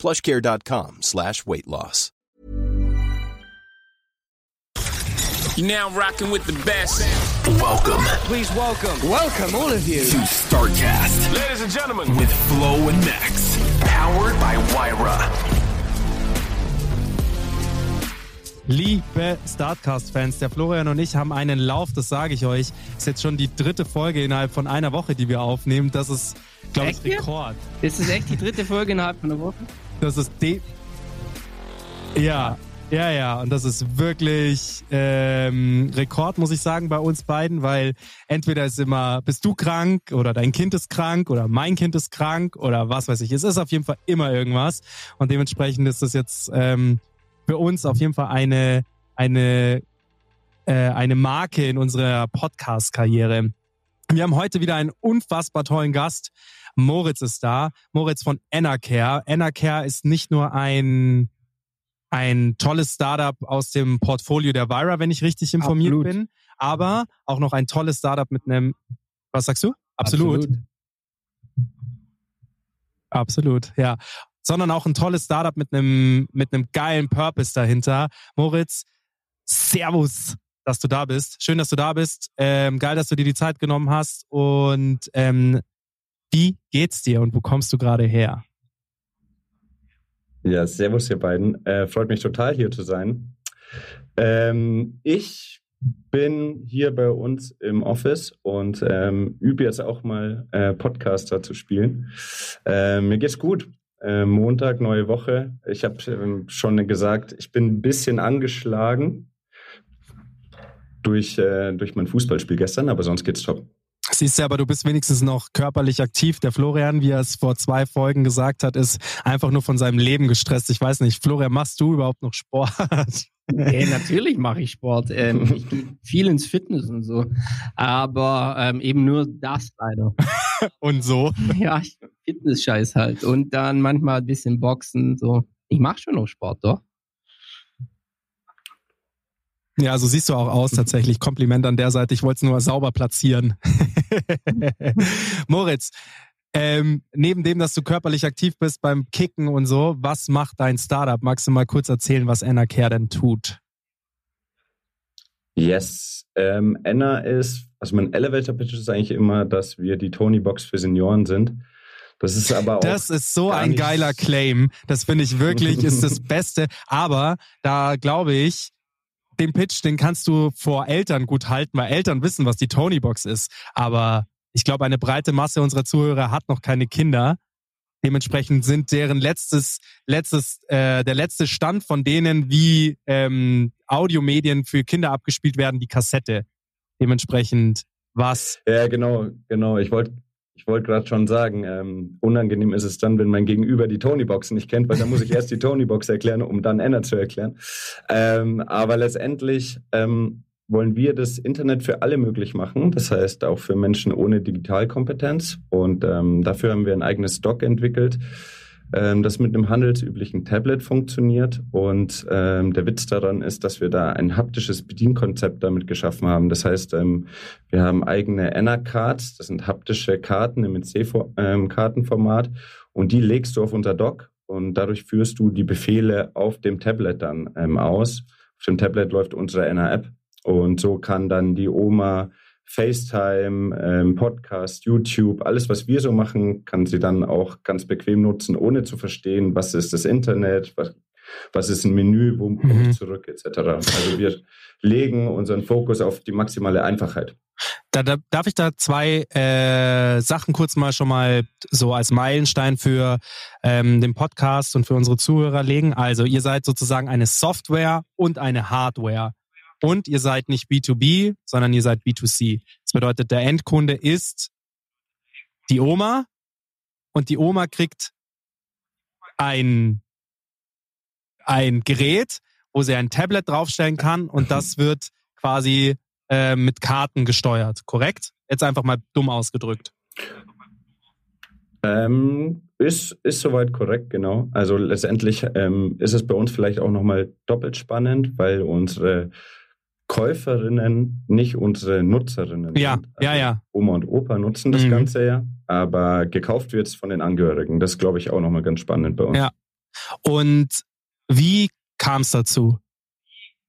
plushcare.com slash weight loss. You're now rocking with the best. Welcome Please welcome, welcome all of you. to StarCast Ladies and gentlemen, with Flo and Max. Powered by Wyra. Liebe Startcast-Fans, der Florian und ich haben einen Lauf, das sage ich euch. Ist jetzt schon die dritte Folge innerhalb von einer Woche, die wir aufnehmen. Das ist, glaube ich? Rekord. Das ist echt die dritte Folge innerhalb von einer Woche. Das ist de Ja, ja, ja. Und das ist wirklich ähm, Rekord, muss ich sagen, bei uns beiden, weil entweder ist immer, bist du krank oder dein Kind ist krank oder mein Kind ist krank oder was weiß ich. Es ist auf jeden Fall immer irgendwas. Und dementsprechend ist das jetzt ähm, für uns auf jeden Fall eine, eine, äh, eine Marke in unserer Podcast-Karriere. Wir haben heute wieder einen unfassbar tollen Gast. Moritz ist da. Moritz von Enercare. Enercare ist nicht nur ein, ein tolles Startup aus dem Portfolio der Vira, wenn ich richtig informiert Absolut. bin, aber auch noch ein tolles Startup mit einem, was sagst du? Absolut. Absolut, ja. Sondern auch ein tolles Startup mit einem, mit einem geilen Purpose dahinter. Moritz, Servus, dass du da bist. Schön, dass du da bist. Ähm, geil, dass du dir die Zeit genommen hast. Und ähm, wie geht's dir und wo kommst du gerade her? Ja, servus ihr beiden. Äh, freut mich total hier zu sein. Ähm, ich bin hier bei uns im Office und ähm, übe jetzt auch mal äh, Podcaster zu spielen. Äh, mir geht's gut. Äh, Montag, neue Woche. Ich habe ähm, schon gesagt, ich bin ein bisschen angeschlagen durch, äh, durch mein Fußballspiel gestern, aber sonst geht's top. Siehst du, aber du bist wenigstens noch körperlich aktiv. Der Florian, wie er es vor zwei Folgen gesagt hat, ist einfach nur von seinem Leben gestresst. Ich weiß nicht, Florian, machst du überhaupt noch Sport? Hey, natürlich mache ich Sport. Ähm, ich gehe viel ins Fitness und so. Aber ähm, eben nur das leider. und so. Ja, Fitness-Scheiß halt. Und dann manchmal ein bisschen Boxen. So. Ich mache schon noch Sport, doch. Ja, so siehst du auch aus tatsächlich. Kompliment an der Seite. Ich wollte es nur sauber platzieren. Moritz, ähm, neben dem, dass du körperlich aktiv bist beim Kicken und so, was macht dein Startup? Magst du mal kurz erzählen, was Enercare denn tut? Yes. Ähm, Enna ist, also mein Elevator Pitch ist eigentlich immer, dass wir die Tony Box für Senioren sind. Das ist aber auch. Das ist so ein geiler Claim. Das finde ich wirklich, ist das Beste. Aber da glaube ich, den Pitch, den kannst du vor Eltern gut halten, weil Eltern wissen, was die Tony Box ist. Aber ich glaube, eine breite Masse unserer Zuhörer hat noch keine Kinder. Dementsprechend sind deren letztes, letztes, äh, der letzte Stand von denen, wie ähm, Audiomedien für Kinder abgespielt werden, die Kassette. Dementsprechend was. Ja, genau, genau. Ich wollte ich wollte gerade schon sagen, ähm, unangenehm ist es dann, wenn mein Gegenüber die Tony-Box nicht kennt, weil dann muss ich erst die Tony-Box erklären, um dann Enna zu erklären. Ähm, aber letztendlich ähm, wollen wir das Internet für alle möglich machen, das heißt auch für Menschen ohne Digitalkompetenz. Und ähm, dafür haben wir ein eigenes Stock entwickelt, ähm, das mit einem handelsüblichen Tablet funktioniert. Und ähm, der Witz daran ist, dass wir da ein haptisches Bedienkonzept damit geschaffen haben. Das heißt, ähm, wir haben eigene Enna-Cards, das sind haptische Karten im C-Kartenformat und die legst du auf unser Dock und dadurch führst du die Befehle auf dem Tablet dann ähm, aus. Auf dem Tablet läuft unsere Enna-App und so kann dann die Oma FaceTime, ähm, Podcast, YouTube, alles, was wir so machen, kann sie dann auch ganz bequem nutzen, ohne zu verstehen, was ist das Internet, was, was ist ein Menü, wo komme Mhm. ich zurück, etc. Also wir legen unseren Fokus auf die maximale Einfachheit. Da, da, darf ich da zwei äh, Sachen kurz mal schon mal so als Meilenstein für ähm, den Podcast und für unsere Zuhörer legen? Also ihr seid sozusagen eine Software und eine Hardware. Und ihr seid nicht B2B, sondern ihr seid B2C. Das bedeutet, der Endkunde ist die Oma und die Oma kriegt ein ein Gerät, wo sie ein Tablet draufstellen kann und das wird quasi äh, mit Karten gesteuert, korrekt? Jetzt einfach mal dumm ausgedrückt. Ähm, ist, ist soweit korrekt, genau. Also letztendlich ähm, ist es bei uns vielleicht auch nochmal doppelt spannend, weil unsere Käuferinnen nicht unsere Nutzerinnen ja, sind. Also ja, ja. Oma und Opa nutzen das Mhm. Ganze ja, aber gekauft wird es von den Angehörigen. Das glaube ich auch nochmal ganz spannend bei uns. Ja. Und wie kam es dazu?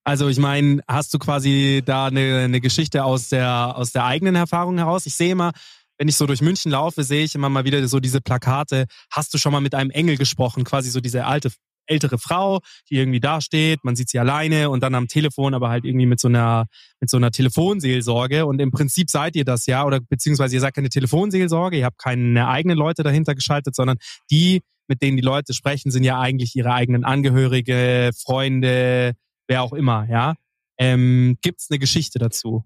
Also ich meine, hast du quasi da eine, eine Geschichte aus der, aus der eigenen Erfahrung heraus? Ich sehe immer, wenn ich so durch München laufe, sehe ich immer mal wieder so diese Plakate. Hast du schon mal mit einem Engel gesprochen? Quasi so diese alte, ältere Frau, die irgendwie da steht, man sieht sie alleine und dann am Telefon, aber halt irgendwie mit so einer, mit so einer Telefonseelsorge. Und im Prinzip seid ihr das ja, oder beziehungsweise ihr seid keine Telefonseelsorge, ihr habt keine eigenen Leute dahinter geschaltet, sondern die, mit denen die Leute sprechen, sind ja eigentlich ihre eigenen Angehörige, Freunde, wer auch immer, ja. Ähm, Gibt es eine Geschichte dazu?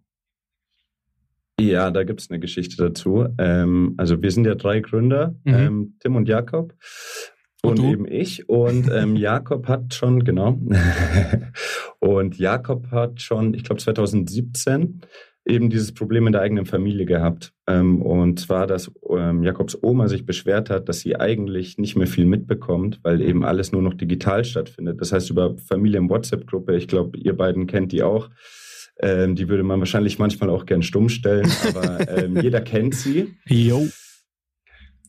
Ja, da gibt es eine Geschichte dazu. Ähm, also wir sind ja drei Gründer, Mhm. ähm, Tim und Jakob. Und Und, eben ich. Und ähm, Jakob hat schon, genau. und Jakob hat schon, ich glaube 2017, eben dieses Problem in der eigenen Familie gehabt. Ähm, und zwar, dass ähm, Jakobs Oma sich beschwert hat, dass sie eigentlich nicht mehr viel mitbekommt, weil eben alles nur noch digital stattfindet. Das heißt, über Familien-WhatsApp-Gruppe, ich glaube, ihr beiden kennt die auch. Ähm, die würde man wahrscheinlich manchmal auch gern stumm stellen, aber ähm, jeder kennt sie. Jo.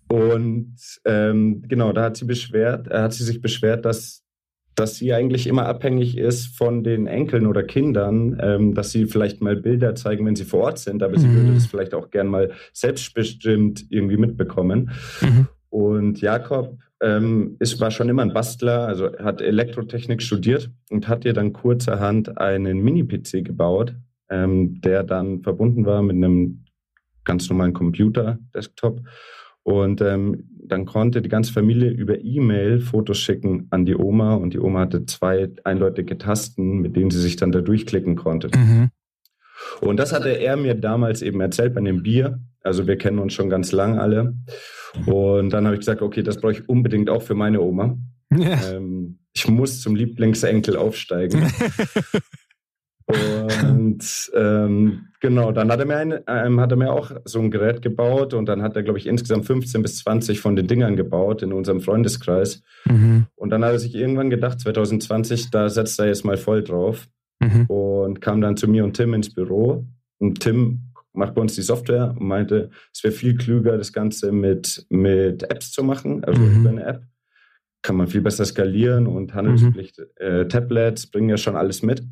Und ähm, genau, da hat sie beschwert, äh, hat sie sich beschwert, dass, dass sie eigentlich immer abhängig ist von den Enkeln oder Kindern, ähm, dass sie vielleicht mal Bilder zeigen, wenn sie vor Ort sind, aber sie Mhm. würde das vielleicht auch gern mal selbstbestimmt irgendwie mitbekommen. Mhm. Und Jakob ähm, ist, war schon immer ein Bastler, also hat Elektrotechnik studiert und hat ihr dann kurzerhand einen Mini-PC gebaut, ähm, der dann verbunden war mit einem ganz normalen Computer, Desktop. Und ähm, dann konnte die ganze Familie über E-Mail Fotos schicken an die Oma und die Oma hatte zwei eindeutige Tasten, mit denen sie sich dann da durchklicken konnte. Mhm. Und das hatte er mir damals eben erzählt bei dem Bier. Also wir kennen uns schon ganz lang alle. Und dann habe ich gesagt, okay, das brauche ich unbedingt auch für meine Oma. Ja. Ähm, ich muss zum Lieblingsenkel aufsteigen. Und ähm, genau, dann hat er, mir ein, ähm, hat er mir auch so ein Gerät gebaut und dann hat er, glaube ich, insgesamt 15 bis 20 von den Dingern gebaut in unserem Freundeskreis. Mhm. Und dann hat er sich irgendwann gedacht, 2020, da setzt er jetzt mal voll drauf Mhm. und kam dann zu mir und Tim ins Büro. Und Tim macht bei uns die Software und meinte, es wäre viel klüger, das Ganze mit, mit Apps zu machen, also Mhm. über eine App. Kann man viel besser skalieren und Handelspflicht, äh, Tablets bringen ja schon alles mit.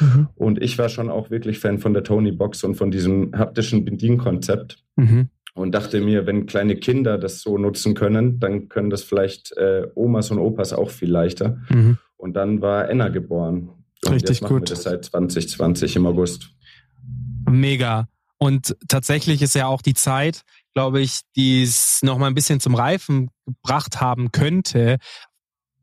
Mhm. Und ich war schon auch wirklich Fan von der Tony Box und von diesem haptischen Bedienkonzept Mhm. und dachte mir, wenn kleine Kinder das so nutzen können, dann können das vielleicht äh, Omas und Opas auch viel leichter. Mhm. Und dann war Enna geboren. Und Richtig jetzt machen gut. Wir das seit 2020 im August. Mega. Und tatsächlich ist ja auch die Zeit, glaube ich, die es noch mal ein bisschen zum Reifen gebracht haben könnte.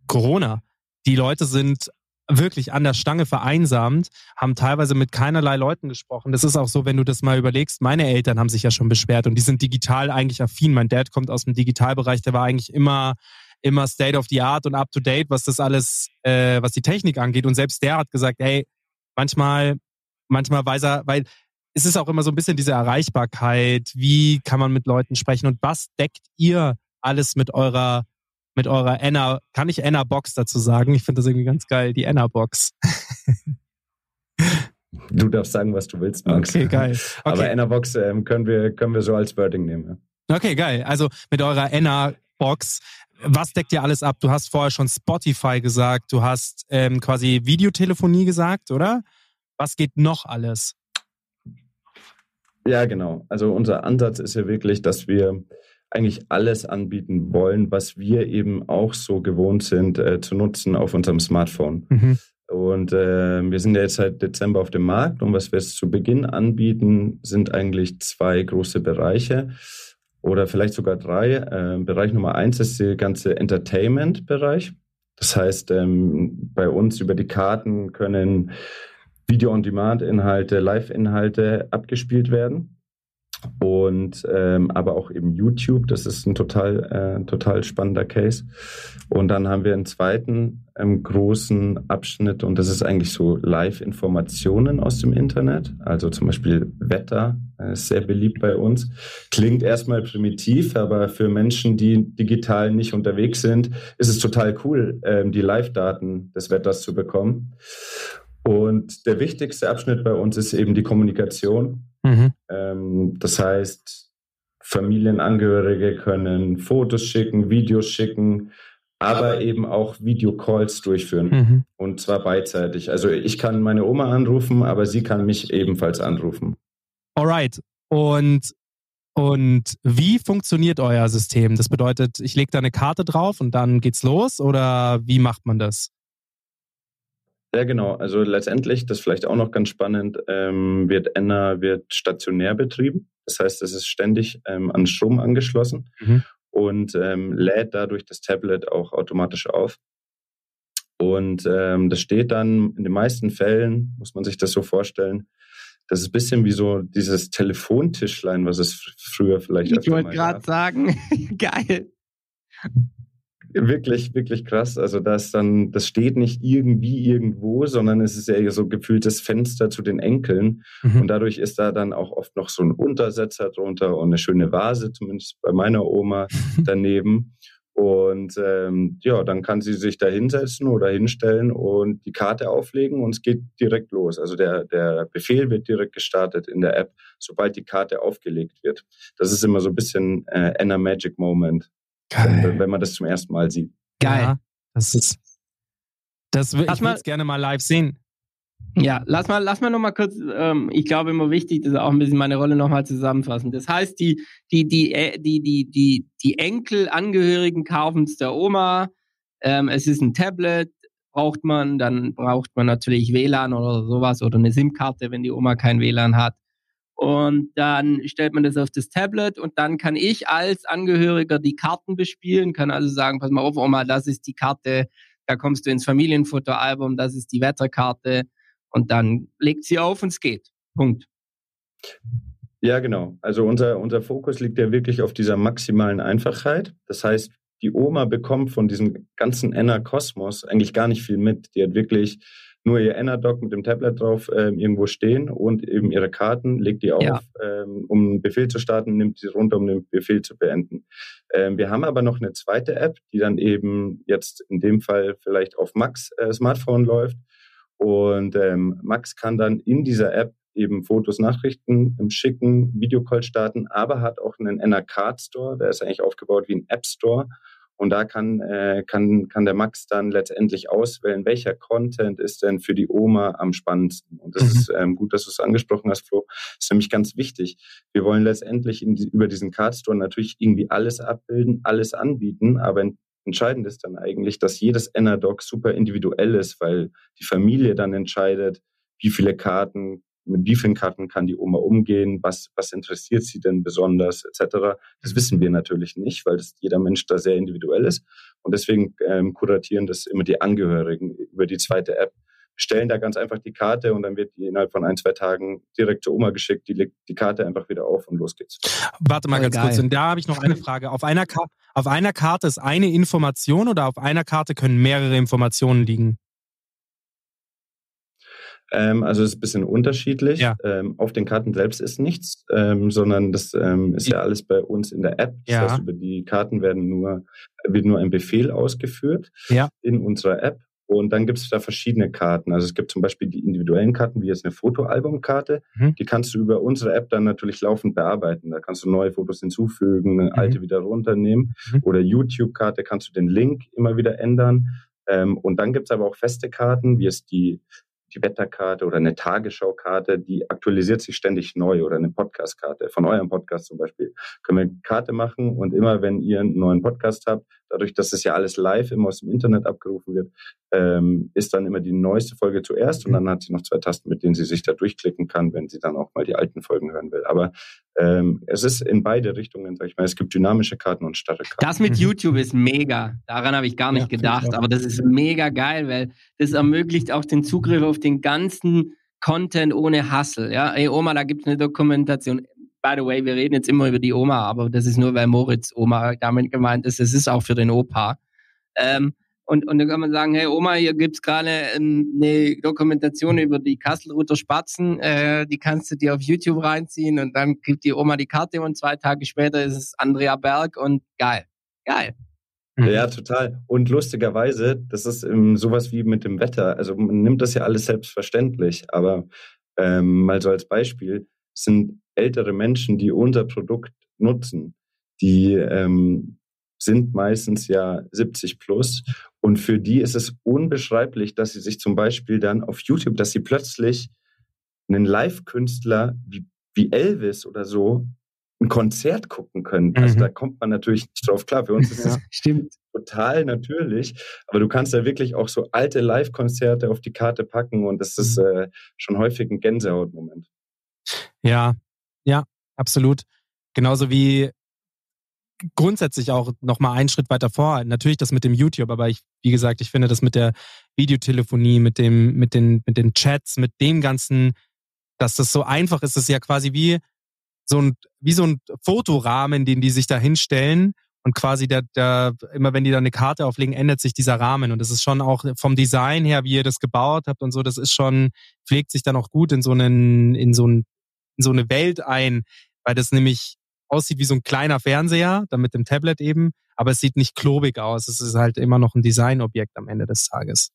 Corona. Die Leute sind wirklich an der Stange vereinsamt, haben teilweise mit keinerlei Leuten gesprochen. Das ist auch so, wenn du das mal überlegst, meine Eltern haben sich ja schon beschwert und die sind digital eigentlich affin. Mein Dad kommt aus dem Digitalbereich, der war eigentlich immer immer State of the Art und up to date, was das alles, äh, was die Technik angeht. Und selbst der hat gesagt, hey, manchmal, manchmal weiß er, weil es ist auch immer so ein bisschen diese Erreichbarkeit, wie kann man mit Leuten sprechen und was deckt ihr alles mit eurer mit eurer Enna, kann ich Enna Box dazu sagen? Ich finde das irgendwie ganz geil, die Enna Box. Du darfst sagen, was du willst, Max. Okay, geil. Aber Okay. Enna Box ähm, können, wir, können wir so als Wording nehmen. Ja. Okay, geil. Also mit eurer Enna Box, was deckt ihr alles ab? Du hast vorher schon Spotify gesagt, du hast ähm, quasi Videotelefonie gesagt, oder? Was geht noch alles? Ja, genau. Also unser Ansatz ist ja wirklich, dass wir eigentlich alles anbieten wollen, was wir eben auch so gewohnt sind äh, zu nutzen auf unserem Smartphone. Mhm. Und äh, wir sind ja jetzt seit Dezember auf dem Markt und was wir jetzt zu Beginn anbieten, sind eigentlich zwei große Bereiche oder vielleicht sogar drei. Äh, Bereich Nummer eins ist der ganze Entertainment-Bereich. Das heißt, ähm, bei uns über die Karten können Video-on-Demand-Inhalte, Live-Inhalte abgespielt werden. Und ähm, aber auch eben YouTube. Das ist ein total, äh, total spannender Case. Und dann haben wir einen zweiten ähm, großen Abschnitt und das ist eigentlich so Live-Informationen aus dem Internet. Also zum Beispiel Wetter äh, sehr beliebt bei uns. Klingt erstmal primitiv, aber für Menschen, die digital nicht unterwegs sind, ist es total cool, ähm, die Live-Daten des Wetters zu bekommen. Und der wichtigste Abschnitt bei uns ist eben die Kommunikation. Mhm. Ähm, das heißt, Familienangehörige können Fotos schicken, Videos schicken, aber eben auch Videocalls durchführen. Mhm. Und zwar beidseitig. Also ich kann meine Oma anrufen, aber sie kann mich ebenfalls anrufen. Alright. Und, und wie funktioniert euer System? Das bedeutet, ich lege da eine Karte drauf und dann geht's los oder wie macht man das? Ja, genau. Also letztendlich, das ist vielleicht auch noch ganz spannend, ähm, wird Enna wird stationär betrieben. Das heißt, es ist ständig ähm, an Strom angeschlossen mhm. und ähm, lädt dadurch das Tablet auch automatisch auf. Und ähm, das steht dann in den meisten Fällen, muss man sich das so vorstellen, das ist ein bisschen wie so dieses Telefontischlein, was es früher vielleicht Ich wollte gerade sagen, geil wirklich, wirklich krass. Also das dann, das steht nicht irgendwie irgendwo, sondern es ist ja so gefühltes Fenster zu den Enkeln. Mhm. Und dadurch ist da dann auch oft noch so ein Untersetzer drunter und eine schöne Vase, zumindest bei meiner Oma daneben. Und ähm, ja, dann kann sie sich da hinsetzen oder hinstellen und die Karte auflegen und es geht direkt los. Also der, der Befehl wird direkt gestartet in der App, sobald die Karte aufgelegt wird. Das ist immer so ein bisschen äh, Anna Magic Moment. Geil. Wenn man das zum ersten Mal sieht. Geil. Ja, das ist. Das will, ich würde gerne mal live sehen. Ja, lass mal, lass mal noch mal kurz, ähm, ich glaube immer wichtig, das ist auch ein bisschen meine Rolle noch mal zusammenfassen. Das heißt, die, die, die, äh, die, die, die, die Enkelangehörigen kaufen es der Oma, ähm, es ist ein Tablet, braucht man, dann braucht man natürlich WLAN oder sowas oder eine SIM-Karte, wenn die Oma kein WLAN hat. Und dann stellt man das auf das Tablet und dann kann ich als Angehöriger die Karten bespielen, kann also sagen, pass mal auf, Oma, das ist die Karte, da kommst du ins Familienfotoalbum, das ist die Wetterkarte und dann legt sie auf und es geht. Punkt. Ja, genau. Also unser, unser Fokus liegt ja wirklich auf dieser maximalen Einfachheit. Das heißt, die Oma bekommt von diesem ganzen Enner-Kosmos eigentlich gar nicht viel mit. Die hat wirklich nur ihr Enerdoc mit dem Tablet drauf ähm, irgendwo stehen und eben ihre Karten, legt die auf, ja. ähm, um einen Befehl zu starten, nimmt sie runter, um den Befehl zu beenden. Ähm, wir haben aber noch eine zweite App, die dann eben jetzt in dem Fall vielleicht auf Max äh, Smartphone läuft. Und ähm, Max kann dann in dieser App eben Fotos, Nachrichten schicken, Videocall starten, aber hat auch einen NR-Card Store, der ist eigentlich aufgebaut wie ein App Store und da kann, äh, kann, kann der Max dann letztendlich auswählen, welcher Content ist denn für die Oma am spannendsten. Und das mhm. ist ähm, gut, dass du es angesprochen hast, Flo. Das ist nämlich ganz wichtig. Wir wollen letztendlich die, über diesen Card Store natürlich irgendwie alles abbilden, alles anbieten, aber entscheidend ist dann eigentlich, dass jedes Enerdoc super individuell ist, weil die Familie dann entscheidet, wie viele Karten mit wie vielen Karten kann die Oma umgehen, was, was interessiert sie denn besonders, etc. Das wissen wir natürlich nicht, weil das jeder Mensch da sehr individuell ist. Und deswegen ähm, kuratieren das immer die Angehörigen über die zweite App, stellen da ganz einfach die Karte und dann wird die innerhalb von ein, zwei Tagen direkt zur Oma geschickt, die legt die Karte einfach wieder auf und los geht's. Warte mal ganz Geil. kurz, und da habe ich noch eine Frage. Auf einer, auf einer Karte ist eine Information oder auf einer Karte können mehrere Informationen liegen? Ähm, also es ist ein bisschen unterschiedlich. Ja. Ähm, auf den Karten selbst ist nichts, ähm, sondern das ähm, ist ja alles bei uns in der App. Das ja. heißt, über die Karten werden nur, wird nur ein Befehl ausgeführt ja. in unserer App. Und dann gibt es da verschiedene Karten. Also es gibt zum Beispiel die individuellen Karten, wie jetzt eine Fotoalbumkarte. Mhm. Die kannst du über unsere App dann natürlich laufend bearbeiten. Da kannst du neue Fotos hinzufügen, mhm. alte wieder runternehmen. Mhm. Oder YouTube-Karte kannst du den Link immer wieder ändern. Ähm, und dann gibt es aber auch feste Karten, wie es die die Wetterkarte oder eine Tagesschaukarte, die aktualisiert sich ständig neu oder eine Podcastkarte. Von eurem Podcast zum Beispiel können wir eine Karte machen und immer, wenn ihr einen neuen Podcast habt, dadurch, dass es ja alles live immer aus dem Internet abgerufen wird, ähm, ist dann immer die neueste Folge zuerst und mhm. dann hat sie noch zwei Tasten, mit denen sie sich da durchklicken kann, wenn sie dann auch mal die alten Folgen hören will. Aber ähm, es ist in beide Richtungen, sag ich mal. Es gibt dynamische Karten und starre Karten. Das mit mhm. YouTube ist mega. Daran habe ich gar nicht ja, gedacht, aber das ist mega geil, weil das ermöglicht auch den Zugriff auf den ganzen Content ohne Hassel. Ja, ey Oma, da gibt es eine Dokumentation by the way, wir reden jetzt immer über die Oma, aber das ist nur, weil Moritz Oma damit gemeint ist. Es ist auch für den Opa. Ähm, und, und dann kann man sagen, hey Oma, hier gibt's gerade ähm, eine Dokumentation über die Kasselruther Spatzen, äh, die kannst du dir auf YouTube reinziehen und dann gibt die Oma die Karte und zwei Tage später ist es Andrea Berg und geil. Geil. Ja, total. Und lustigerweise, das ist ähm, sowas wie mit dem Wetter. Also man nimmt das ja alles selbstverständlich, aber ähm, mal so als Beispiel, sind ältere Menschen, die unser Produkt nutzen, die ähm, sind meistens ja 70 plus. Und für die ist es unbeschreiblich, dass sie sich zum Beispiel dann auf YouTube, dass sie plötzlich einen Live-Künstler wie, wie Elvis oder so ein Konzert gucken können. Also mhm. da kommt man natürlich nicht drauf klar. Für uns ist das stimmt. total natürlich. Aber du kannst da wirklich auch so alte Live-Konzerte auf die Karte packen und das ist mhm. äh, schon häufig ein Gänsehautmoment. Ja, ja, absolut. Genauso wie grundsätzlich auch noch mal einen Schritt weiter vor. Natürlich das mit dem YouTube, aber ich, wie gesagt, ich finde das mit der Videotelefonie, mit dem, mit den, mit den Chats, mit dem ganzen, dass das so einfach ist, das ist ja quasi wie so ein, wie so ein Fotorahmen, den die sich da hinstellen und quasi der, der, immer wenn die da eine Karte auflegen, ändert sich dieser Rahmen. Und das ist schon auch vom Design her, wie ihr das gebaut habt und so, das ist schon, pflegt sich dann auch gut in so einen, in so ein, in so eine Welt ein, weil das nämlich aussieht wie so ein kleiner Fernseher, dann mit dem Tablet eben, aber es sieht nicht klobig aus. Es ist halt immer noch ein Designobjekt am Ende des Tages.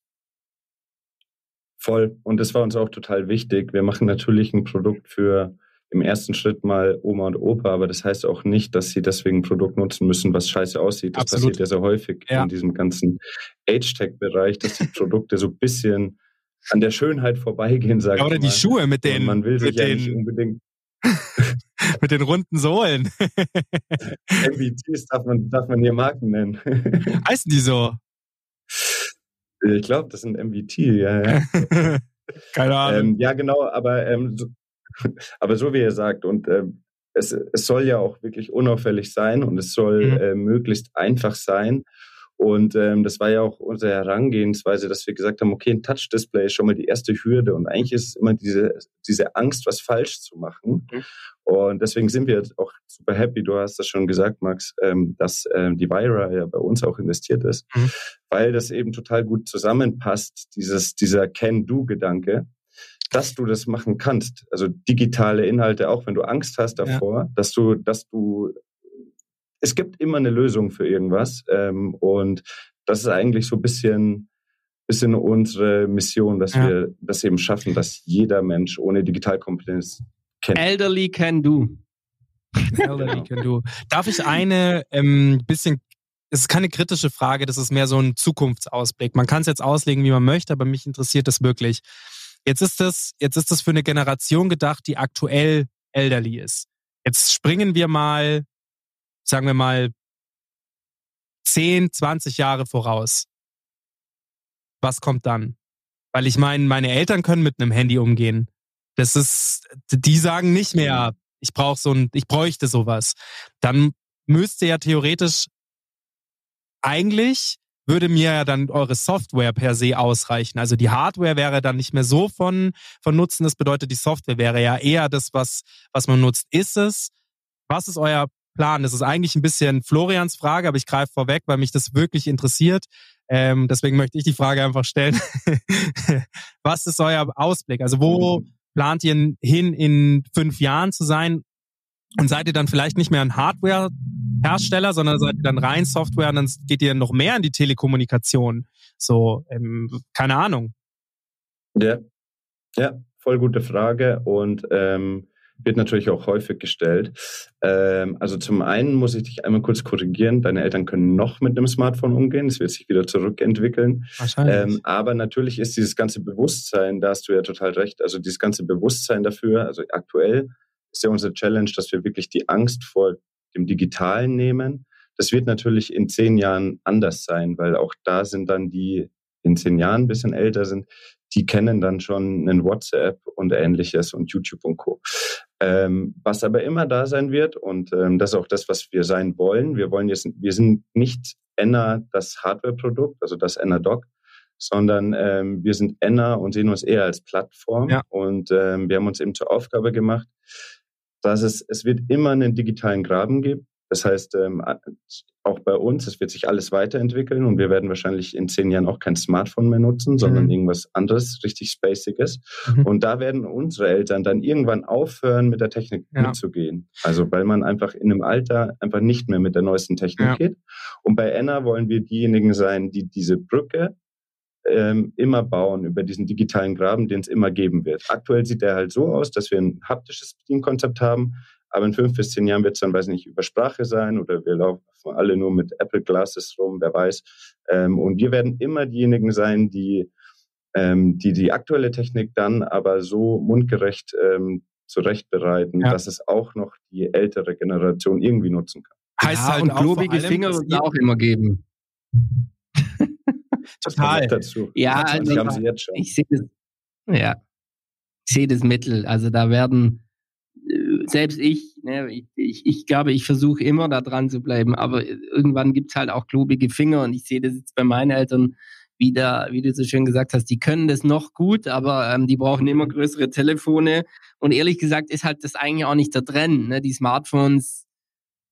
Voll. Und das war uns auch total wichtig. Wir machen natürlich ein Produkt für im ersten Schritt mal Oma und Opa, aber das heißt auch nicht, dass sie deswegen ein Produkt nutzen müssen, was scheiße aussieht. Das Absolut. passiert ja sehr häufig ja. in diesem ganzen Age-Tech-Bereich, dass die Produkte so ein bisschen an der Schönheit vorbeigehen, sage ja, oder ich mal. die Schuhe mit den, man will sich ja den, nicht unbedingt mit den runden Sohlen. MVTs darf man, darf man hier Marken nennen. Heißen die so? Ich glaube, das sind MVT, ja. ja. Keine Ahnung. Ähm, ja, genau, aber ähm, aber so wie ihr sagt, und äh, es, es soll ja auch wirklich unauffällig sein und es soll mhm. äh, möglichst einfach sein. Und ähm, das war ja auch unsere Herangehensweise, dass wir gesagt haben, okay, ein Touch-Display ist schon mal die erste Hürde. Und eigentlich ist es immer diese, diese Angst, was falsch zu machen. Mhm. Und deswegen sind wir jetzt auch super happy, du hast das schon gesagt, Max, ähm, dass ähm, die Vira ja bei uns auch investiert ist, mhm. weil das eben total gut zusammenpasst, dieses, dieser Can-Do-Gedanke dass du das machen kannst. Also digitale Inhalte, auch wenn du Angst hast davor, ja. dass du, dass du, es gibt immer eine Lösung für irgendwas. Ähm, und das ist eigentlich so ein bisschen, bisschen unsere Mission, dass ja. wir das eben schaffen, dass jeder Mensch ohne Digitalkompetenz kennt. Elderly can do. Elderly can do. Darf ich eine ähm, bisschen es ist keine kritische Frage, das ist mehr so ein Zukunftsausblick. Man kann es jetzt auslegen, wie man möchte, aber mich interessiert das wirklich. Jetzt ist das, jetzt ist das für eine Generation gedacht, die aktuell elderly ist. Jetzt springen wir mal, sagen wir mal, 10, 20 Jahre voraus. Was kommt dann? Weil ich meine, meine Eltern können mit einem Handy umgehen. Das ist, die sagen nicht mehr, ich brauche so ein, ich bräuchte sowas. Dann müsste ja theoretisch eigentlich würde mir ja dann eure Software per se ausreichen. Also die Hardware wäre dann nicht mehr so von, von Nutzen. Das bedeutet, die Software wäre ja eher das, was, was man nutzt. Ist es? Was ist euer Plan? Das ist eigentlich ein bisschen Florians Frage, aber ich greife vorweg, weil mich das wirklich interessiert. Ähm, deswegen möchte ich die Frage einfach stellen. was ist euer Ausblick? Also wo plant ihr hin, in fünf Jahren zu sein? Und seid ihr dann vielleicht nicht mehr ein Hardware-Hersteller, sondern seid ihr dann rein Software und dann geht ihr noch mehr in die Telekommunikation? So, ähm, keine Ahnung. Ja, ja, voll gute Frage und ähm, wird natürlich auch häufig gestellt. Ähm, also zum einen muss ich dich einmal kurz korrigieren. Deine Eltern können noch mit einem Smartphone umgehen. Es wird sich wieder zurückentwickeln. Wahrscheinlich. Ähm, aber natürlich ist dieses ganze Bewusstsein, da hast du ja total recht, also dieses ganze Bewusstsein dafür, also aktuell ist ja unsere Challenge, dass wir wirklich die Angst vor dem Digitalen nehmen. Das wird natürlich in zehn Jahren anders sein, weil auch da sind dann die in zehn Jahren ein bisschen älter sind, die kennen dann schon einen WhatsApp und ähnliches und YouTube und Co. Ähm, was aber immer da sein wird und ähm, das ist auch das, was wir sein wollen. Wir wollen jetzt, wir sind nicht Enna das Hardware-Produkt, also das Enna Doc, sondern ähm, wir sind Enna und sehen uns eher als Plattform ja. und ähm, wir haben uns eben zur Aufgabe gemacht, dass es, es wird immer einen digitalen Graben geben. Das heißt, ähm, auch bei uns, es wird sich alles weiterentwickeln und wir werden wahrscheinlich in zehn Jahren auch kein Smartphone mehr nutzen, sondern mhm. irgendwas anderes, richtig Spaciges. Mhm. Und da werden unsere Eltern dann irgendwann aufhören, mit der Technik ja. mitzugehen. Also weil man einfach in einem Alter einfach nicht mehr mit der neuesten Technik ja. geht. Und bei Enna wollen wir diejenigen sein, die diese Brücke ähm, immer bauen über diesen digitalen Graben, den es immer geben wird. Aktuell sieht der halt so aus, dass wir ein haptisches Bedienkonzept haben, aber in fünf bis zehn Jahren wird es dann, weiß nicht, über Sprache sein oder wir laufen alle nur mit Apple Glasses rum, wer weiß. Ähm, und wir werden immer diejenigen sein, die, ähm, die die aktuelle Technik dann aber so mundgerecht ähm, zurechtbereiten, ja. dass es auch noch die ältere Generation irgendwie nutzen kann. Heißt ja, halt und globige Finger wird es auch immer geben. Total. Dazu. Ja, also, haben sie jetzt schon. ich sehe das, ja, ich sehe das Mittel. Also da werden selbst ich, ne, ich, ich, ich glaube, ich versuche immer da dran zu bleiben, aber irgendwann gibt es halt auch klobige Finger und ich sehe das jetzt bei meinen Eltern wieder, wie du so schön gesagt hast, die können das noch gut, aber ähm, die brauchen immer größere Telefone und ehrlich gesagt ist halt das eigentlich auch nicht der Trend. Ne? Die Smartphones,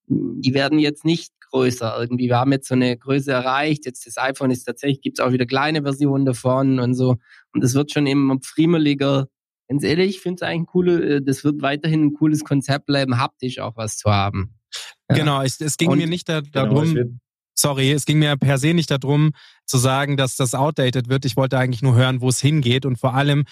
die werden jetzt nicht größer irgendwie. Wir haben jetzt so eine Größe erreicht, jetzt das iPhone ist tatsächlich, gibt es auch wieder kleine Versionen davon und so und es wird schon immer friemeliger ganz ehrlich, ich finde es eigentlich cool, äh, das wird weiterhin ein cooles Konzept bleiben, haptisch auch was zu haben. Ja. Genau, es, es ging Und, mir nicht da, genau, darum, genau, sorry, es ging mir per se nicht darum zu sagen, dass das outdated wird. Ich wollte eigentlich nur hören, wo es hingeht und vor allem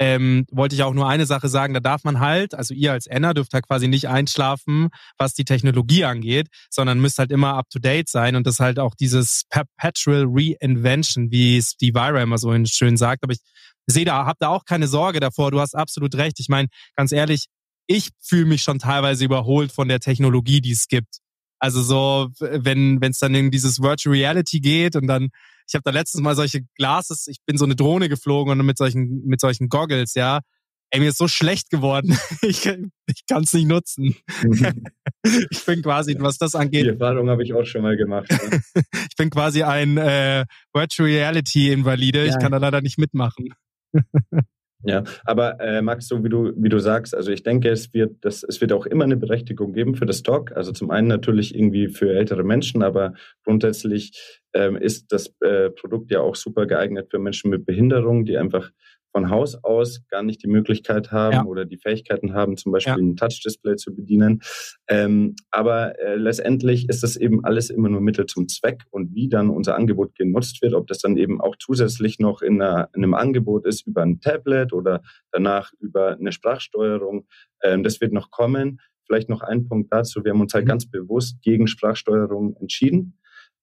ähm, wollte ich auch nur eine Sache sagen, da darf man halt, also ihr als Enna dürft halt quasi nicht einschlafen, was die Technologie angeht, sondern müsst halt immer up to date sein und das halt auch dieses Perpetual Reinvention, wie Steve Ira immer so schön sagt. Aber ich sehe da, hab da auch keine Sorge davor. Du hast absolut recht. Ich meine, ganz ehrlich, ich fühle mich schon teilweise überholt von der Technologie, die es gibt. Also so, wenn wenn es dann in dieses Virtual Reality geht und dann, ich habe da letztens mal solche Glases, ich bin so eine Drohne geflogen und mit solchen mit solchen Goggles, ja. Ey, mir ist so schlecht geworden. Ich, ich kann es nicht nutzen. Mhm. ich bin quasi, was das angeht. Die Erfahrung habe ich auch schon mal gemacht. Ja. ich bin quasi ein äh, Virtual Reality Invalide. Ja. Ich kann da leider nicht mitmachen. Ja, aber äh, Max, so wie du, wie du sagst, also ich denke, es wird, das, es wird auch immer eine Berechtigung geben für das Stock. Also zum einen natürlich irgendwie für ältere Menschen, aber grundsätzlich ähm, ist das äh, Produkt ja auch super geeignet für Menschen mit Behinderung, die einfach von Haus aus gar nicht die Möglichkeit haben ja. oder die Fähigkeiten haben, zum Beispiel ja. ein Touch-Display zu bedienen. Ähm, aber äh, letztendlich ist das eben alles immer nur Mittel zum Zweck und wie dann unser Angebot genutzt wird, ob das dann eben auch zusätzlich noch in, einer, in einem Angebot ist über ein Tablet oder danach über eine Sprachsteuerung, ähm, das wird noch kommen. Vielleicht noch ein Punkt dazu. Wir haben uns halt mhm. ganz bewusst gegen Sprachsteuerung entschieden,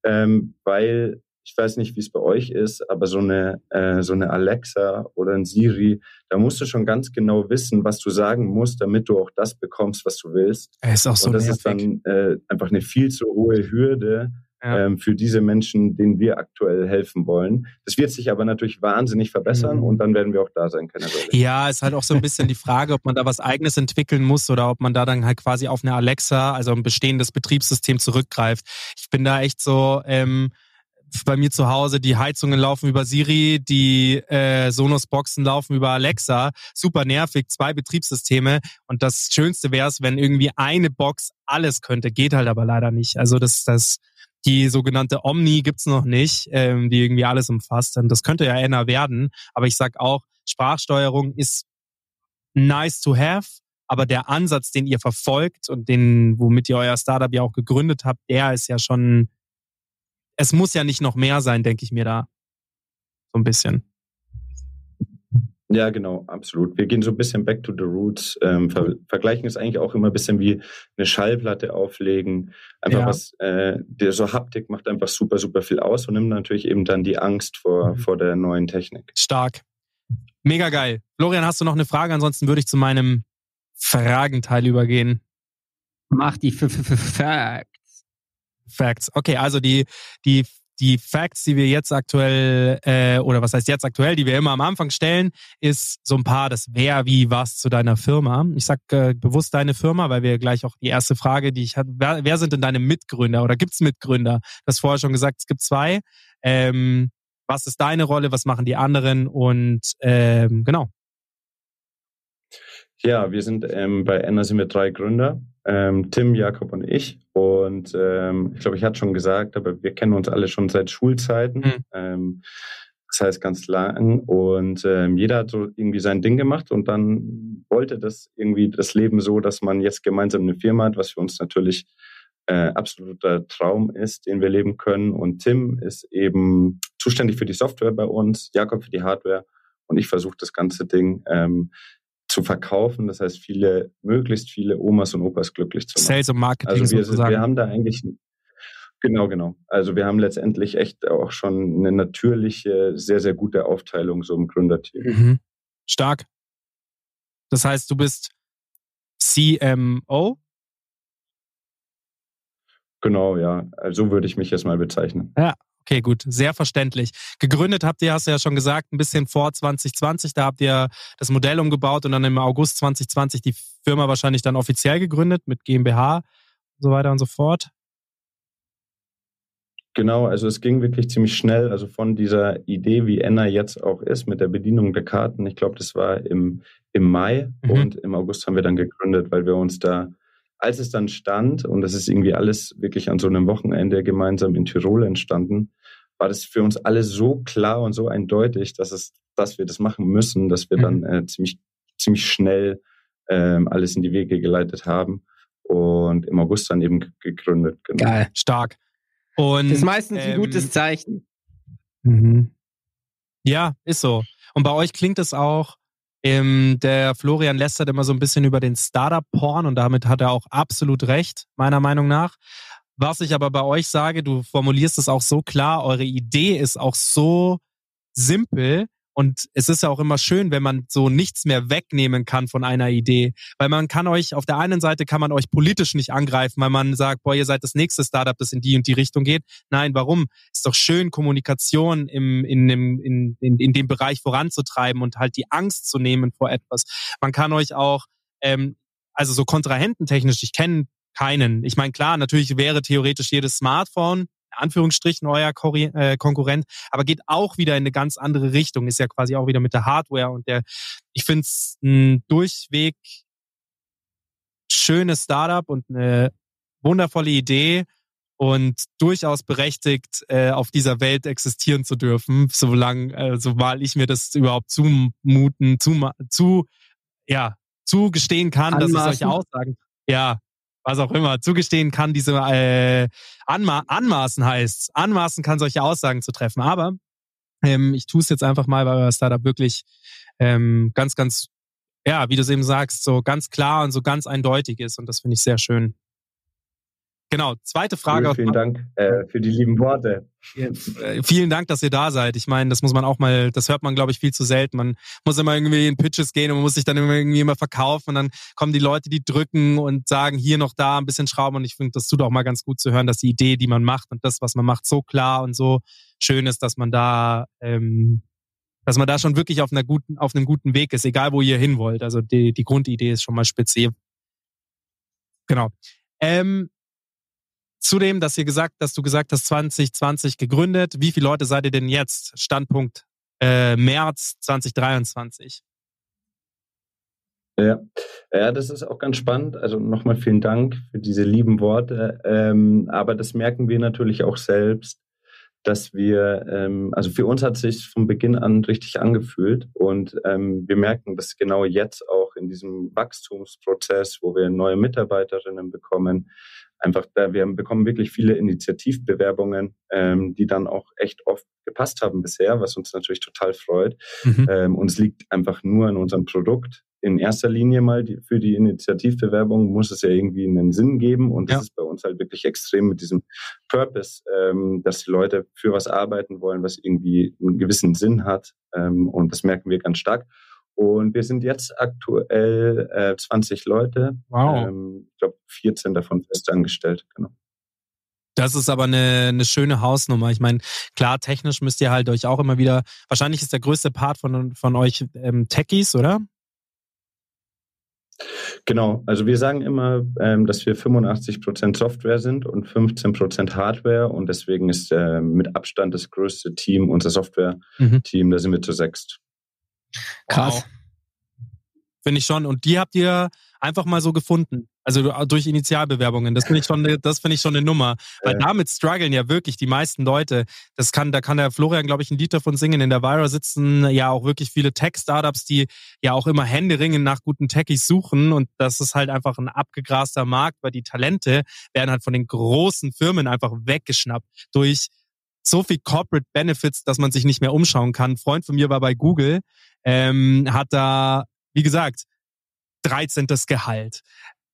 ähm, weil ich weiß nicht, wie es bei euch ist, aber so eine, äh, so eine Alexa oder ein Siri, da musst du schon ganz genau wissen, was du sagen musst, damit du auch das bekommst, was du willst. Ist auch so Und das nervig. ist dann äh, einfach eine viel zu hohe Hürde ja. ähm, für diese Menschen, denen wir aktuell helfen wollen. Das wird sich aber natürlich wahnsinnig verbessern mhm. und dann werden wir auch da sein können. Ja, ist halt auch so ein bisschen die Frage, ob man da was eigenes entwickeln muss oder ob man da dann halt quasi auf eine Alexa, also ein bestehendes Betriebssystem zurückgreift. Ich bin da echt so... Ähm, bei mir zu Hause, die Heizungen laufen über Siri, die äh, Sonos-Boxen laufen über Alexa. Super nervig, zwei Betriebssysteme. Und das Schönste wäre es, wenn irgendwie eine Box alles könnte. Geht halt aber leider nicht. Also das, das, die sogenannte Omni gibt's noch nicht, ähm, die irgendwie alles umfasst. Und das könnte ja eher werden. Aber ich sag auch, Sprachsteuerung ist nice to have. Aber der Ansatz, den ihr verfolgt und den, womit ihr euer Startup ja auch gegründet habt, der ist ja schon es muss ja nicht noch mehr sein, denke ich mir da. So ein bisschen. Ja, genau, absolut. Wir gehen so ein bisschen back to the roots. Ähm, ver vergleichen es eigentlich auch immer ein bisschen wie eine Schallplatte auflegen. Einfach ja. was, äh, der so Haptik macht einfach super, super viel aus und nimmt natürlich eben dann die Angst vor, mhm. vor der neuen Technik. Stark. Mega geil. Florian, hast du noch eine Frage? Ansonsten würde ich zu meinem Fragenteil übergehen. Mach die F -F -F Frage. Facts. Okay, also die, die, die Facts, die wir jetzt aktuell, äh, oder was heißt jetzt aktuell, die wir immer am Anfang stellen, ist so ein paar das Wer, wie, was zu deiner Firma. Ich sag äh, bewusst deine Firma, weil wir gleich auch die erste Frage, die ich hatte, wer, wer sind denn deine Mitgründer oder gibt's Mitgründer? Das vorher schon gesagt, es gibt zwei. Ähm, was ist deine Rolle, was machen die anderen und ähm, genau. Ja, wir sind ähm, bei Enna sind wir drei Gründer, ähm, Tim, Jakob und ich. Und ähm, ich glaube, ich hatte schon gesagt, aber wir kennen uns alle schon seit Schulzeiten. Mhm. Ähm, das heißt ganz lang. Und ähm, jeder hat so irgendwie sein Ding gemacht und dann wollte das irgendwie das Leben so, dass man jetzt gemeinsam eine Firma hat, was für uns natürlich äh, absoluter Traum ist, den wir leben können. Und Tim ist eben zuständig für die Software bei uns, Jakob für die Hardware und ich versuche das ganze Ding ähm, zu verkaufen. Das heißt, viele, möglichst viele Omas und Opas glücklich zu machen. Sales und Marketing also wir, sozusagen. wir haben da eigentlich Genau, genau. Also wir haben letztendlich echt auch schon eine natürliche, sehr, sehr gute Aufteilung so im Gründerteam. Mhm. Stark. Das heißt, du bist CMO? Genau, ja. Also so würde ich mich jetzt mal bezeichnen. Ja, Okay, gut, sehr verständlich. Gegründet habt ihr, hast du ja schon gesagt, ein bisschen vor 2020. Da habt ihr das Modell umgebaut und dann im August 2020 die Firma wahrscheinlich dann offiziell gegründet mit GmbH und so weiter und so fort. Genau, also es ging wirklich ziemlich schnell. Also von dieser Idee, wie Enna jetzt auch ist, mit der Bedienung der Karten. Ich glaube, das war im, im Mai mhm. und im August haben wir dann gegründet, weil wir uns da als es dann stand, und das ist irgendwie alles wirklich an so einem Wochenende gemeinsam in Tirol entstanden, war das für uns alle so klar und so eindeutig, dass es, dass wir das machen müssen, dass wir mhm. dann äh, ziemlich, ziemlich schnell ähm, alles in die Wege geleitet haben und im August dann eben gegründet. Genau. Geil, stark. Und, das ist meistens ähm, ein gutes Zeichen. Mhm. Ja, ist so. Und bei euch klingt es auch ähm, der Florian lästert immer so ein bisschen über den Startup-Porn und damit hat er auch absolut recht, meiner Meinung nach. Was ich aber bei euch sage, du formulierst es auch so klar, eure Idee ist auch so simpel und es ist ja auch immer schön, wenn man so nichts mehr wegnehmen kann von einer Idee. Weil man kann euch, auf der einen Seite kann man euch politisch nicht angreifen, weil man sagt, boah, ihr seid das nächste Startup, das in die und die Richtung geht. Nein, warum? Ist doch schön, Kommunikation im, in, dem, in, in, in dem Bereich voranzutreiben und halt die Angst zu nehmen vor etwas. Man kann euch auch, ähm, also so kontrahententechnisch, ich kenne keinen. Ich meine, klar, natürlich wäre theoretisch jedes Smartphone Anführungsstrichen euer äh, Konkurrent, aber geht auch wieder in eine ganz andere Richtung, ist ja quasi auch wieder mit der Hardware und der, ich finde es ein durchweg schönes Startup und eine wundervolle Idee und durchaus berechtigt, äh, auf dieser Welt existieren zu dürfen, solange, äh, sobald ich mir das überhaupt zumuten, zu, zu, ja, zugestehen kann, Anmaßen. dass ich solche Aussagen, ja, was auch immer, zugestehen kann, diese äh, Anma anmaßen heißt. Anmaßen kann solche Aussagen zu treffen. Aber ähm, ich tue es jetzt einfach mal, weil euer Startup wirklich ähm, ganz, ganz, ja, wie du es eben sagst, so ganz klar und so ganz eindeutig ist. Und das finde ich sehr schön. Genau, zweite Frage. Vielen, vielen Dank äh, für die lieben Worte. Äh, vielen Dank, dass ihr da seid. Ich meine, das muss man auch mal, das hört man, glaube ich, viel zu selten. Man muss immer irgendwie in Pitches gehen und man muss sich dann irgendwie immer verkaufen und dann kommen die Leute, die drücken und sagen, hier noch da ein bisschen schrauben. Und ich finde, das tut auch mal ganz gut zu hören, dass die Idee, die man macht und das, was man macht, so klar und so schön ist, dass man da, ähm, dass man da schon wirklich auf einer guten, auf einem guten Weg ist, egal wo ihr hin wollt. Also die, die Grundidee ist schon mal speziell. Genau. Ähm, Zudem, dass ihr gesagt, dass du gesagt hast, 2020 gegründet. Wie viele Leute seid ihr denn jetzt? Standpunkt äh, März 2023. Ja. ja, das ist auch ganz spannend. Also nochmal vielen Dank für diese lieben Worte. Ähm, aber das merken wir natürlich auch selbst, dass wir, ähm, also für uns hat es sich von Beginn an richtig angefühlt und ähm, wir merken das genau jetzt auch in diesem Wachstumsprozess, wo wir neue Mitarbeiterinnen bekommen, einfach da, wir bekommen wirklich viele Initiativbewerbungen, ähm, die dann auch echt oft gepasst haben bisher, was uns natürlich total freut. Mhm. Ähm, und es liegt einfach nur an unserem Produkt. In erster Linie mal die, für die Initiativbewerbung muss es ja irgendwie einen Sinn geben und das ja. ist bei uns halt wirklich extrem mit diesem Purpose, ähm, dass die Leute für was arbeiten wollen, was irgendwie einen gewissen Sinn hat ähm, und das merken wir ganz stark. Und wir sind jetzt aktuell äh, 20 Leute. Wow. Ähm, ich glaube, 14 davon festangestellt, genau. Das ist aber eine, eine schöne Hausnummer. Ich meine, klar, technisch müsst ihr halt euch auch immer wieder, wahrscheinlich ist der größte Part von, von euch ähm, Techies, oder? Genau, also wir sagen immer, ähm, dass wir 85% Software sind und 15% Hardware und deswegen ist äh, mit Abstand das größte Team unser Software-Team, mhm. da sind wir zu sechst. Krass. Wow. Finde ich schon. Und die habt ihr einfach mal so gefunden. Also durch Initialbewerbungen. Das finde ich schon, das finde ich schon eine Nummer. Weil damit strugglen ja wirklich die meisten Leute. Das kann, da kann der Florian, glaube ich, ein Lied davon singen. In der Vira sitzen ja auch wirklich viele Tech-Startups, die ja auch immer händeringend nach guten Techies suchen. Und das ist halt einfach ein abgegraster Markt, weil die Talente werden halt von den großen Firmen einfach weggeschnappt durch so viel Corporate Benefits, dass man sich nicht mehr umschauen kann. Ein Freund von mir war bei Google, ähm, hat da, wie gesagt, 13. Gehalt.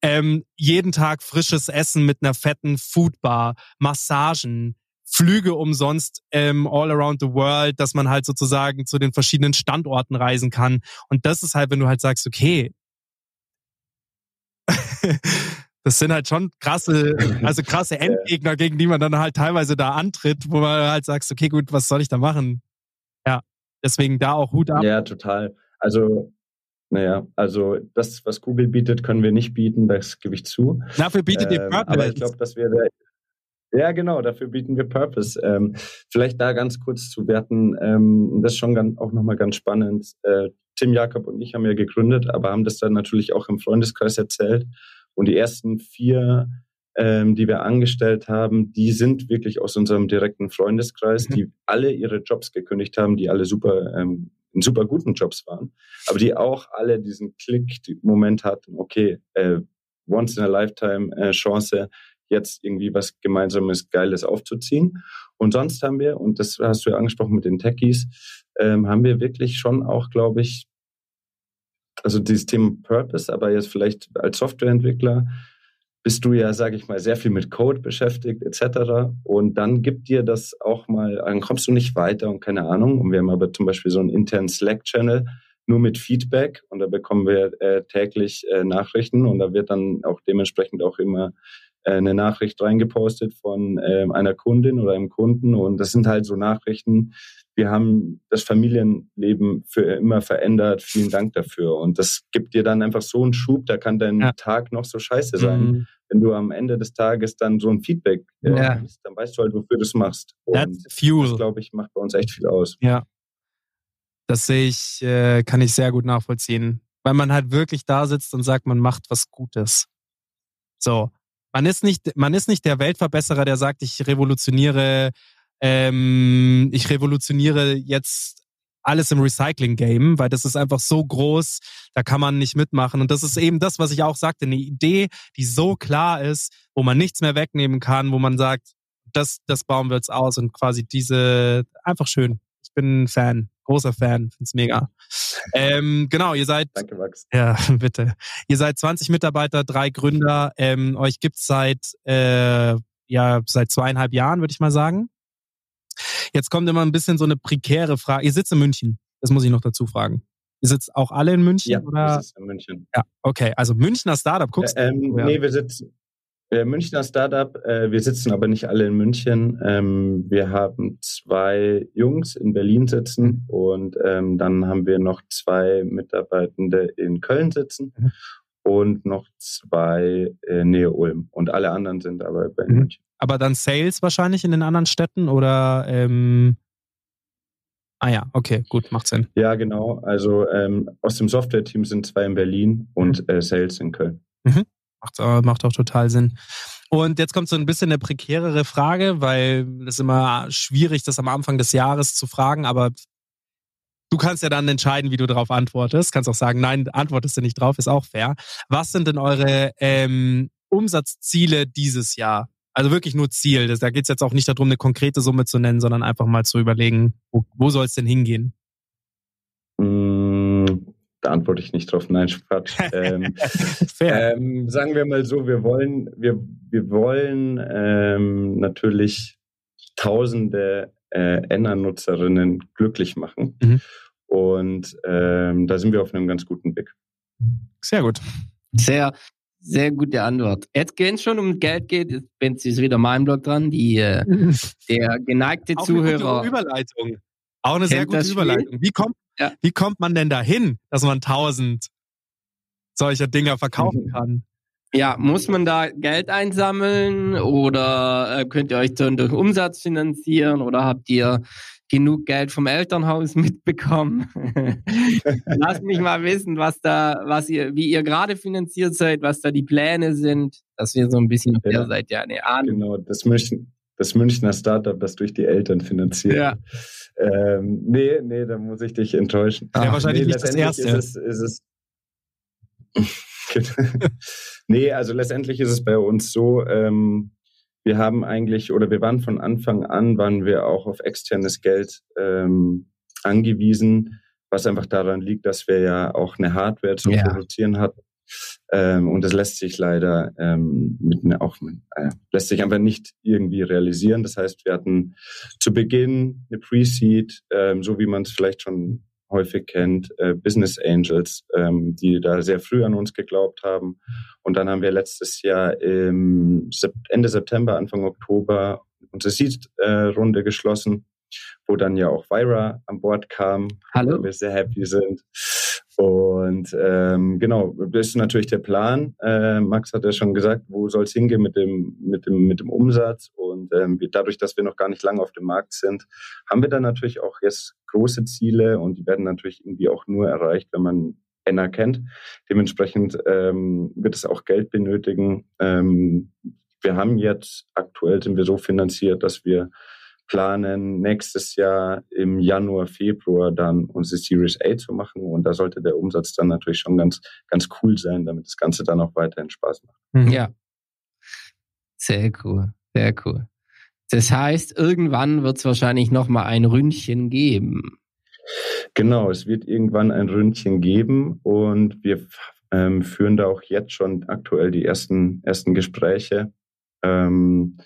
Ähm, jeden Tag frisches Essen mit einer fetten Foodbar, Massagen, Flüge umsonst ähm, all around the world, dass man halt sozusagen zu den verschiedenen Standorten reisen kann. Und das ist halt, wenn du halt sagst, okay, das sind halt schon krasse, also krasse Endgegner, gegen die man dann halt teilweise da antritt, wo man halt sagst, okay, gut, was soll ich da machen? Ja, deswegen da auch Hut ab. Ja, total. Also naja, also das, was Google bietet, können wir nicht bieten, das gebe ich zu. Dafür bietet ähm, ihr Purpose. Aber ich glaube, dass wir da, ja, genau, dafür bieten wir Purpose. Ähm, vielleicht da ganz kurz zu werten, ähm, das ist schon ganz, auch nochmal ganz spannend. Äh, Tim Jakob und ich haben ja gegründet, aber haben das dann natürlich auch im Freundeskreis erzählt. Und die ersten vier, ähm, die wir angestellt haben, die sind wirklich aus unserem direkten Freundeskreis, mhm. die alle ihre Jobs gekündigt haben, die alle super ähm, in super guten Jobs waren, aber die auch alle diesen Klick-Moment hatten, okay, äh, once in a lifetime äh, Chance, jetzt irgendwie was Gemeinsames, Geiles aufzuziehen. Und sonst haben wir, und das hast du ja angesprochen mit den Techies, ähm, haben wir wirklich schon auch, glaube ich, also dieses Thema Purpose, aber jetzt vielleicht als Softwareentwickler bist du ja, sage ich mal, sehr viel mit Code beschäftigt etc. Und dann gibt dir das auch mal, dann kommst du nicht weiter und keine Ahnung. Und wir haben aber zum Beispiel so einen internen Slack-Channel nur mit Feedback und da bekommen wir äh, täglich äh, Nachrichten und da wird dann auch dementsprechend auch immer äh, eine Nachricht reingepostet von ähm, einer Kundin oder einem Kunden und das sind halt so Nachrichten, wir haben das Familienleben für immer verändert. Vielen Dank dafür. Und das gibt dir dann einfach so einen Schub, da kann dein ja. Tag noch so scheiße sein. Mhm. Wenn du am Ende des Tages dann so ein Feedback äh, ja. hast, dann weißt du halt, wofür du es machst. Und fuel. das, glaube ich, macht bei uns echt viel aus. Ja. Das sehe ich, äh, kann ich sehr gut nachvollziehen. Weil man halt wirklich da sitzt und sagt, man macht was Gutes. So. Man ist nicht, man ist nicht der Weltverbesserer, der sagt, ich revolutioniere ähm, ich revolutioniere jetzt alles im Recycling-Game, weil das ist einfach so groß, da kann man nicht mitmachen. Und das ist eben das, was ich auch sagte, eine Idee, die so klar ist, wo man nichts mehr wegnehmen kann, wo man sagt, das, das bauen wir jetzt aus und quasi diese, einfach schön. Ich bin ein Fan, großer Fan, find's mega. Ähm, genau, ihr seid. Danke, Max. Ja, bitte. Ihr seid 20 Mitarbeiter, drei Gründer. Ähm, euch gibt's seit, äh, ja, seit zweieinhalb Jahren, würde ich mal sagen. Jetzt kommt immer ein bisschen so eine prekäre Frage. Ihr sitzt in München, das muss ich noch dazu fragen. Ihr sitzt auch alle in München? Ja, oder? wir sitzen in München. Ja, okay. Also Münchner Startup, guckst du? Ähm, ja. Nee, wir sitzen, äh, Münchner Startup, äh, wir sitzen aber nicht alle in München. Ähm, wir haben zwei Jungs in Berlin sitzen und ähm, dann haben wir noch zwei Mitarbeitende in Köln sitzen mhm. und noch zwei äh, Nähe Ulm. Und alle anderen sind aber bei mhm. München. Aber dann Sales wahrscheinlich in den anderen Städten oder ähm Ah ja, okay, gut, macht Sinn. Ja, genau. Also ähm, aus dem Software-Team sind zwei in Berlin und äh, Sales in Köln. Mhm. Macht, macht auch total Sinn. Und jetzt kommt so ein bisschen eine prekärere Frage, weil es ist immer schwierig, das am Anfang des Jahres zu fragen, aber du kannst ja dann entscheiden, wie du darauf antwortest. Kannst auch sagen, nein, antwortest du nicht drauf, ist auch fair. Was sind denn eure ähm, Umsatzziele dieses Jahr? Also wirklich nur Ziel. Da geht es jetzt auch nicht darum, eine konkrete Summe zu nennen, sondern einfach mal zu überlegen, wo, wo soll es denn hingehen? Mm, da antworte ich nicht drauf. Nein, Quatsch. Ähm, ähm, sagen wir mal so, wir wollen, wir, wir wollen ähm, natürlich tausende äh, Enna-Nutzerinnen glücklich machen. Mhm. Und ähm, da sind wir auf einem ganz guten Weg. Sehr gut. Sehr, sehr gute Antwort. Jetzt, wenn es schon um Geld geht, bin ist wieder mein Blog dran. Die, äh, der geneigte Auch Zuhörer. Eine gute Überleitung. Auch eine sehr gute Überleitung. Wie kommt, ja. wie kommt man denn dahin, dass man tausend solcher Dinger verkaufen mhm. kann? Ja, muss man da Geld einsammeln oder äh, könnt ihr euch dann durch Umsatz finanzieren oder habt ihr genug Geld vom Elternhaus mitbekommen. Lasst mich mal wissen, was da, was ihr, wie ihr gerade finanziert seid, was da die Pläne sind, dass wir so ein bisschen auf Ja. der Seite ja eine Ahnung. Genau, das München, das Münchner Startup, das durch die Eltern finanziert. Ja. Ähm, nee, nee, da muss ich dich enttäuschen. Ja, wahrscheinlich nee, nicht das Erste. Ist es, ist es nee, also letztendlich ist es bei uns so, ähm, wir haben eigentlich, oder wir waren von Anfang an, waren wir auch auf externes Geld ähm, angewiesen, was einfach daran liegt, dass wir ja auch eine Hardware zum Ja. Produzieren hatten. Ähm, und das lässt sich leider ähm, mit ne, auch äh, lässt sich einfach nicht irgendwie realisieren. Das heißt, wir hatten zu Beginn eine Pre-Seed, ähm, so wie man es vielleicht schon häufig kennt, äh, Business Angels, ähm, die da sehr früh an uns geglaubt haben. Und dann haben wir letztes Jahr im Sep Ende September, Anfang Oktober unsere Seed-Runde geschlossen, wo dann ja auch Vira an Bord kam, Hallo? wo wir sehr happy sind. Und ähm, genau, das ist natürlich der Plan. Äh, Max hat ja schon gesagt, wo soll es hingehen mit dem, mit dem, mit dem Umsatz. Und ähm, wir, dadurch, dass wir noch gar nicht lange auf dem Markt sind, haben wir dann natürlich auch jetzt große Ziele und die werden natürlich irgendwie auch nur erreicht, wenn man Enna kennt. Dementsprechend ähm, wird es auch Geld benötigen. Ähm, wir haben jetzt, aktuell sind wir so finanziert, dass wir planen, nächstes Jahr im Januar, Februar dann unsere Series A zu machen. Und da sollte der Umsatz dann natürlich schon ganz, ganz cool sein, damit das Ganze dann auch weiterhin Spaß macht. Mhm. Ja. Sehr cool, sehr cool. Das heißt, irgendwann wird es wahrscheinlich noch mal ein Ründchen geben. Genau, es wird irgendwann ein Ründchen geben und wir ähm, führen da auch jetzt schon aktuell die ersten, ersten Gespräche ähm,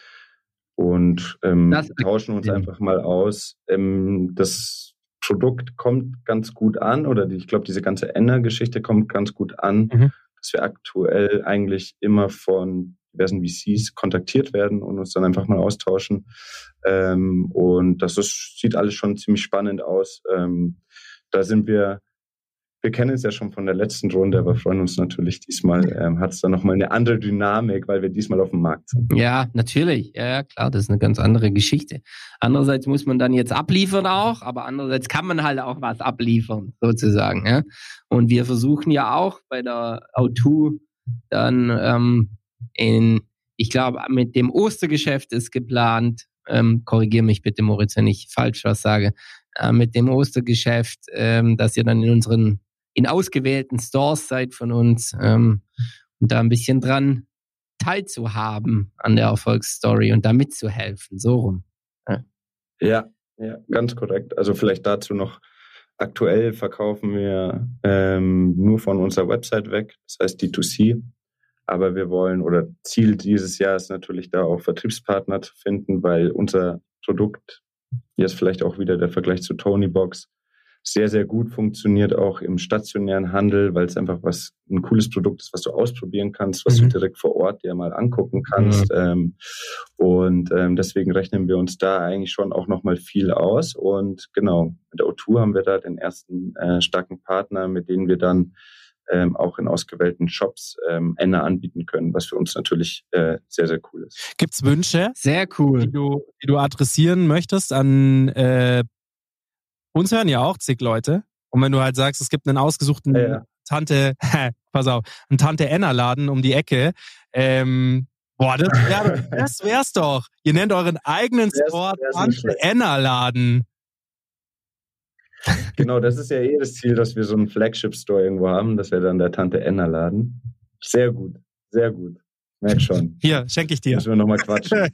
und ähm, tauschen uns einfach mal aus. Ähm, das Produkt kommt ganz gut an oder die, ich glaube, diese ganze Enner-Geschichte kommt ganz gut an, Mhm. dass wir aktuell eigentlich immer von diversen VCs kontaktiert werden und uns dann einfach mal austauschen. Ähm, und das ist, sieht alles schon ziemlich spannend aus. Ähm, da sind wir, wir kennen es ja schon von der letzten Runde, aber freuen uns natürlich diesmal, ähm, hat es dann nochmal eine andere Dynamik, weil wir diesmal auf dem Markt sind. Ja, natürlich. Ja, klar, das ist eine ganz andere Geschichte. Andererseits muss man dann jetzt abliefern auch, aber andererseits kann man halt auch was abliefern, sozusagen. Ja? Und wir versuchen ja auch bei der O2 dann ähm, in, ich glaube, mit dem Ostergeschäft ist geplant, ähm, korrigiere mich bitte, Moritz, wenn ich falsch was sage, äh, mit dem Ostergeschäft, ähm, dass ihr dann in unseren, in ausgewählten Stores seid von uns ähm, und da ein bisschen dran teilzuhaben an der Erfolgsstory und da mitzuhelfen, so rum. Ja, ja, ganz korrekt. Also vielleicht dazu noch, aktuell verkaufen wir ähm, nur von unserer Website weg, das heißt D2C. Aber wir wollen, oder Ziel dieses Jahr ist natürlich da auch Vertriebspartner zu finden, weil unser Produkt, jetzt vielleicht auch wieder der Vergleich zu Tonybox, sehr, sehr gut funktioniert auch im stationären Handel, weil es einfach was ein cooles Produkt ist, was du ausprobieren kannst, was Mhm. du direkt vor Ort dir mal angucken kannst. Ähm, und ähm, deswegen rechnen wir uns da eigentlich schon auch nochmal viel aus. Und genau, mit der O2 haben wir da den ersten äh, starken Partner, mit denen wir dann ähm, auch in ausgewählten Shops ähm, Ende anbieten können, was für uns natürlich äh, sehr, sehr cool ist. Gibt's Wünsche, Sehr cool. die du, die du adressieren möchtest an äh, uns hören ja auch zig Leute. Und wenn du halt sagst, es gibt einen ausgesuchten Ja. Tante, pass auf, einen Tante Enna Laden um die Ecke, ähm, boah, das, wär, das wär's doch. Ihr nennt euren eigenen Store Tante schlecht. Enna Laden. Genau, das ist ja eh das Ziel, dass wir so einen Flagship-Store irgendwo haben. Das wäre dann der Tante Enna Laden. Sehr gut, sehr gut. Merk schon. Hier, schenke ich dir. Müssen wir nochmal quatschen.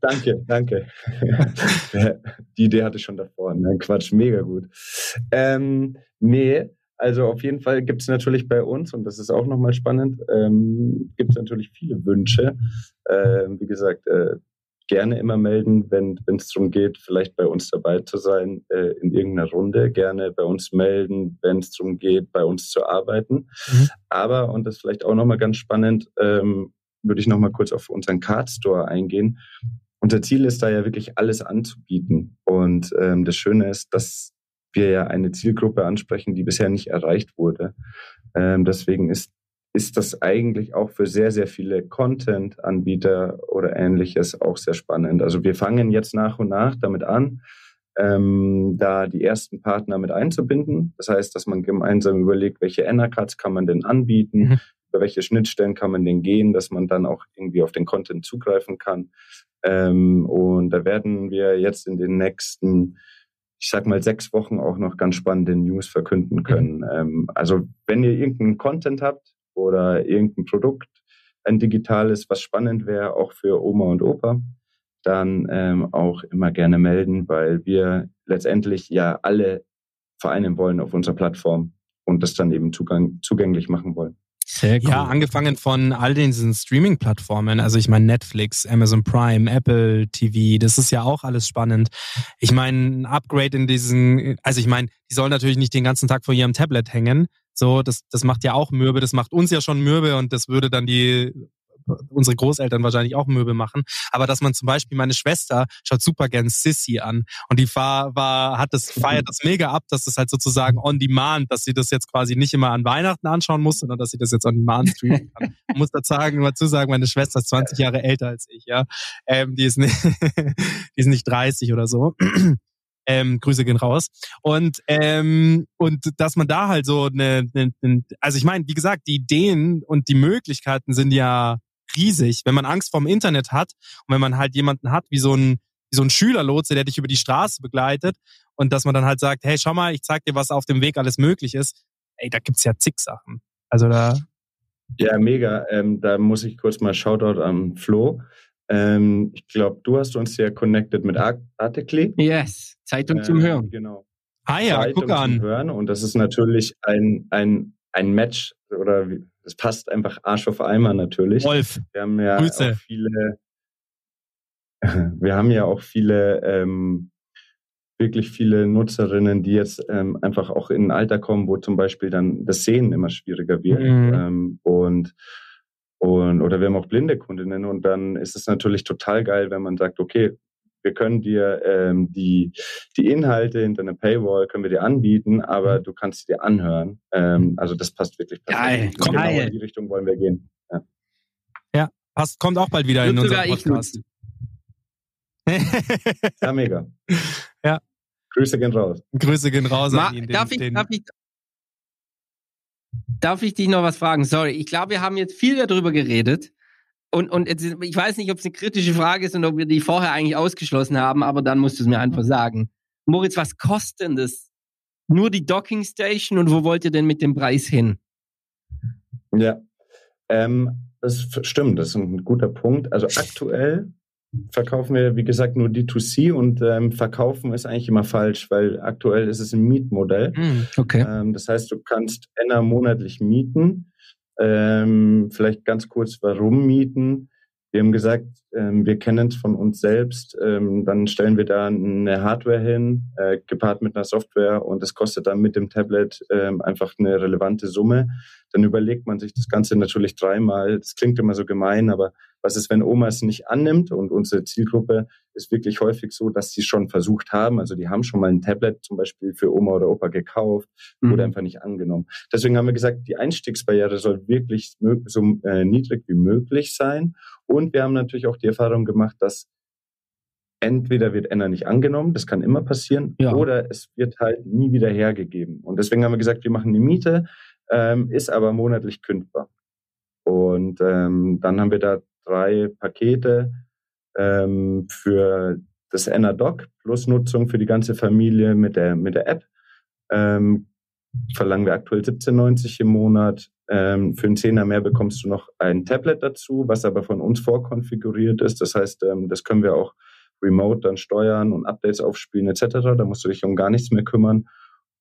danke, danke. Die Idee hatte ich schon davor. Nein, Quatsch, mega gut. Ähm, nee, also auf jeden Fall gibt es natürlich bei uns, und das ist auch nochmal spannend, ähm, gibt es natürlich viele Wünsche. Ähm, wie gesagt, äh, gerne immer melden, wenn es darum geht, vielleicht bei uns dabei zu sein äh, in irgendeiner Runde. Gerne bei uns melden, wenn es darum geht, bei uns zu arbeiten. Mhm. Aber, und das ist vielleicht auch nochmal ganz spannend, ähm, würde ich nochmal kurz auf unseren Card Store eingehen. Unser Ziel ist da ja wirklich alles anzubieten. Und ähm, das Schöne ist, dass wir ja eine Zielgruppe ansprechen, die bisher nicht erreicht wurde. Ähm, deswegen ist ist das eigentlich auch für sehr, sehr viele Content-Anbieter oder ähnliches auch sehr spannend. Also wir fangen jetzt nach und nach damit an, ähm, da die ersten Partner mit einzubinden. Das heißt, dass man gemeinsam überlegt, welche Enercards kann man denn anbieten, mhm. über welche Schnittstellen kann man denn gehen, dass man dann auch irgendwie auf den Content zugreifen kann. Ähm, und da werden wir jetzt in den nächsten, ich sag mal, sechs Wochen auch noch ganz spannende News verkünden mhm. können. Mhm. Also wenn ihr irgendeinen Content habt oder irgendein Produkt, ein digitales, was spannend wäre, auch für Oma und Opa, dann ähm, auch immer gerne melden, weil wir letztendlich ja alle vereinen wollen auf unserer Plattform und das dann eben Zugang, zugänglich machen wollen. Sehr cool. Ja, angefangen von all diesen Streaming-Plattformen, also ich meine Netflix, Amazon Prime, Apple TV, das ist ja auch alles spannend. Ich meine, ein Upgrade in diesen, also ich meine, die sollen natürlich nicht den ganzen Tag vor ihrem Tablet hängen. So, das, das macht ja auch mürbe, das macht uns ja schon mürbe und das würde dann die unsere Großeltern wahrscheinlich auch Möbel machen, aber dass man zum Beispiel meine Schwester schaut super gern Sissy an und die war, war hat das feiert das mega ab, dass das halt sozusagen on demand, dass sie das jetzt quasi nicht immer an Weihnachten anschauen muss, sondern dass sie das jetzt on demand streamen kann. Ich muss dazu sagen, dazu sagen, meine Schwester ist 20 Jahre älter als ich, ja, ähm, die ist nicht, die ist nicht 30 oder so. Ähm, Grüße gehen raus. Und ähm, und dass man da halt so eine, eine, eine also ich meine, wie gesagt, die Ideen und die Möglichkeiten sind ja riesig. Wenn man Angst vorm Internet hat und wenn man halt jemanden hat wie so ein, wie so ein Schülerlotse, der dich über die Straße begleitet und dass man dann halt sagt, hey, schau mal, ich zeig dir, was auf dem Weg alles möglich ist. Ey, da gibt's ja zig Sachen. Also da. Ja, mega. Ähm, da muss ich kurz mal Shoutout an Flo. Ähm, ich glaube, du hast uns ja connected mit Articly. Yes, Zeitung ähm, zum Hören. Genau. Ah ja, Zeitung guck an. Zum Hören. Und das ist natürlich ein, ein, ein Match oder das passt einfach Arsch auf Eimer natürlich. Wolf. Wir haben ja Grüße. auch viele, wir haben ja auch viele, ähm, wirklich viele Nutzerinnen, die jetzt ähm, einfach auch in ein Alter kommen, wo zum Beispiel dann das Sehen immer schwieriger wird. Mhm. Ähm, und und, oder wir haben auch blinde Kundinnen und dann ist es natürlich total geil, wenn man sagt, okay, wir können dir ähm, die, die Inhalte hinter einer Paywall können wir dir anbieten, aber mhm. du kannst sie dir anhören. Ähm, also das passt wirklich perfekt. Geil, genau geil. in die Richtung wollen wir gehen. Ja, ja passt, kommt auch bald wieder Wird in unser Podcast. ja, mega. Ja. Grüße gehen raus. Grüße gehen raus. Ma, den, darf, ich, den, darf, ich, darf ich dich noch was fragen? Sorry, ich glaube, wir haben jetzt viel darüber geredet. Und, und jetzt, ich weiß nicht, ob es eine kritische Frage ist und ob wir die vorher eigentlich ausgeschlossen haben, aber dann musst du es mir einfach sagen. Moritz, was kostet denn das? Nur die Docking Station und wo wollt ihr denn mit dem Preis hin? Ja, ähm, das stimmt, das ist ein guter Punkt. Also aktuell verkaufen wir, wie gesagt, nur D2C und ähm, verkaufen ist eigentlich immer falsch, weil aktuell ist es ein Mietmodell. Hm, okay. Ähm, das heißt, du kannst Enna monatlich mieten ähm, vielleicht ganz kurz, warum mieten? Wir haben gesagt, ähm, wir kennen es von uns selbst. Ähm, dann stellen wir da eine Hardware hin, äh, gepaart mit einer Software und das kostet dann mit dem Tablet ähm, einfach eine relevante Summe. Dann überlegt man sich das Ganze natürlich dreimal. Das klingt immer so gemein, aber was ist, wenn Oma es nicht annimmt? Und unsere Zielgruppe ist wirklich häufig so, dass sie schon versucht haben. Also die haben schon mal ein Tablet zum Beispiel für Oma oder Opa gekauft, mhm. wurde einfach nicht angenommen. Deswegen haben wir gesagt, die Einstiegsbarriere soll wirklich so äh, niedrig wie möglich sein. Und wir haben natürlich auch die Erfahrung gemacht, dass entweder wird Enna nicht angenommen, das kann immer passieren, ja. oder es wird halt nie wieder hergegeben. Und deswegen haben wir gesagt, wir machen eine Miete, ähm, ist aber monatlich kündbar. Und ähm, dann haben wir da drei Pakete ähm, für das Doc plus Nutzung für die ganze Familie mit der, mit der App. Ähm, verlangen wir aktuell 17,90 im Monat. Ähm, für einen Zehner mehr bekommst du noch ein Tablet dazu, was aber von uns vorkonfiguriert ist. Das heißt, ähm, das können wir auch remote dann steuern und Updates aufspielen etc. Da musst du dich um gar nichts mehr kümmern.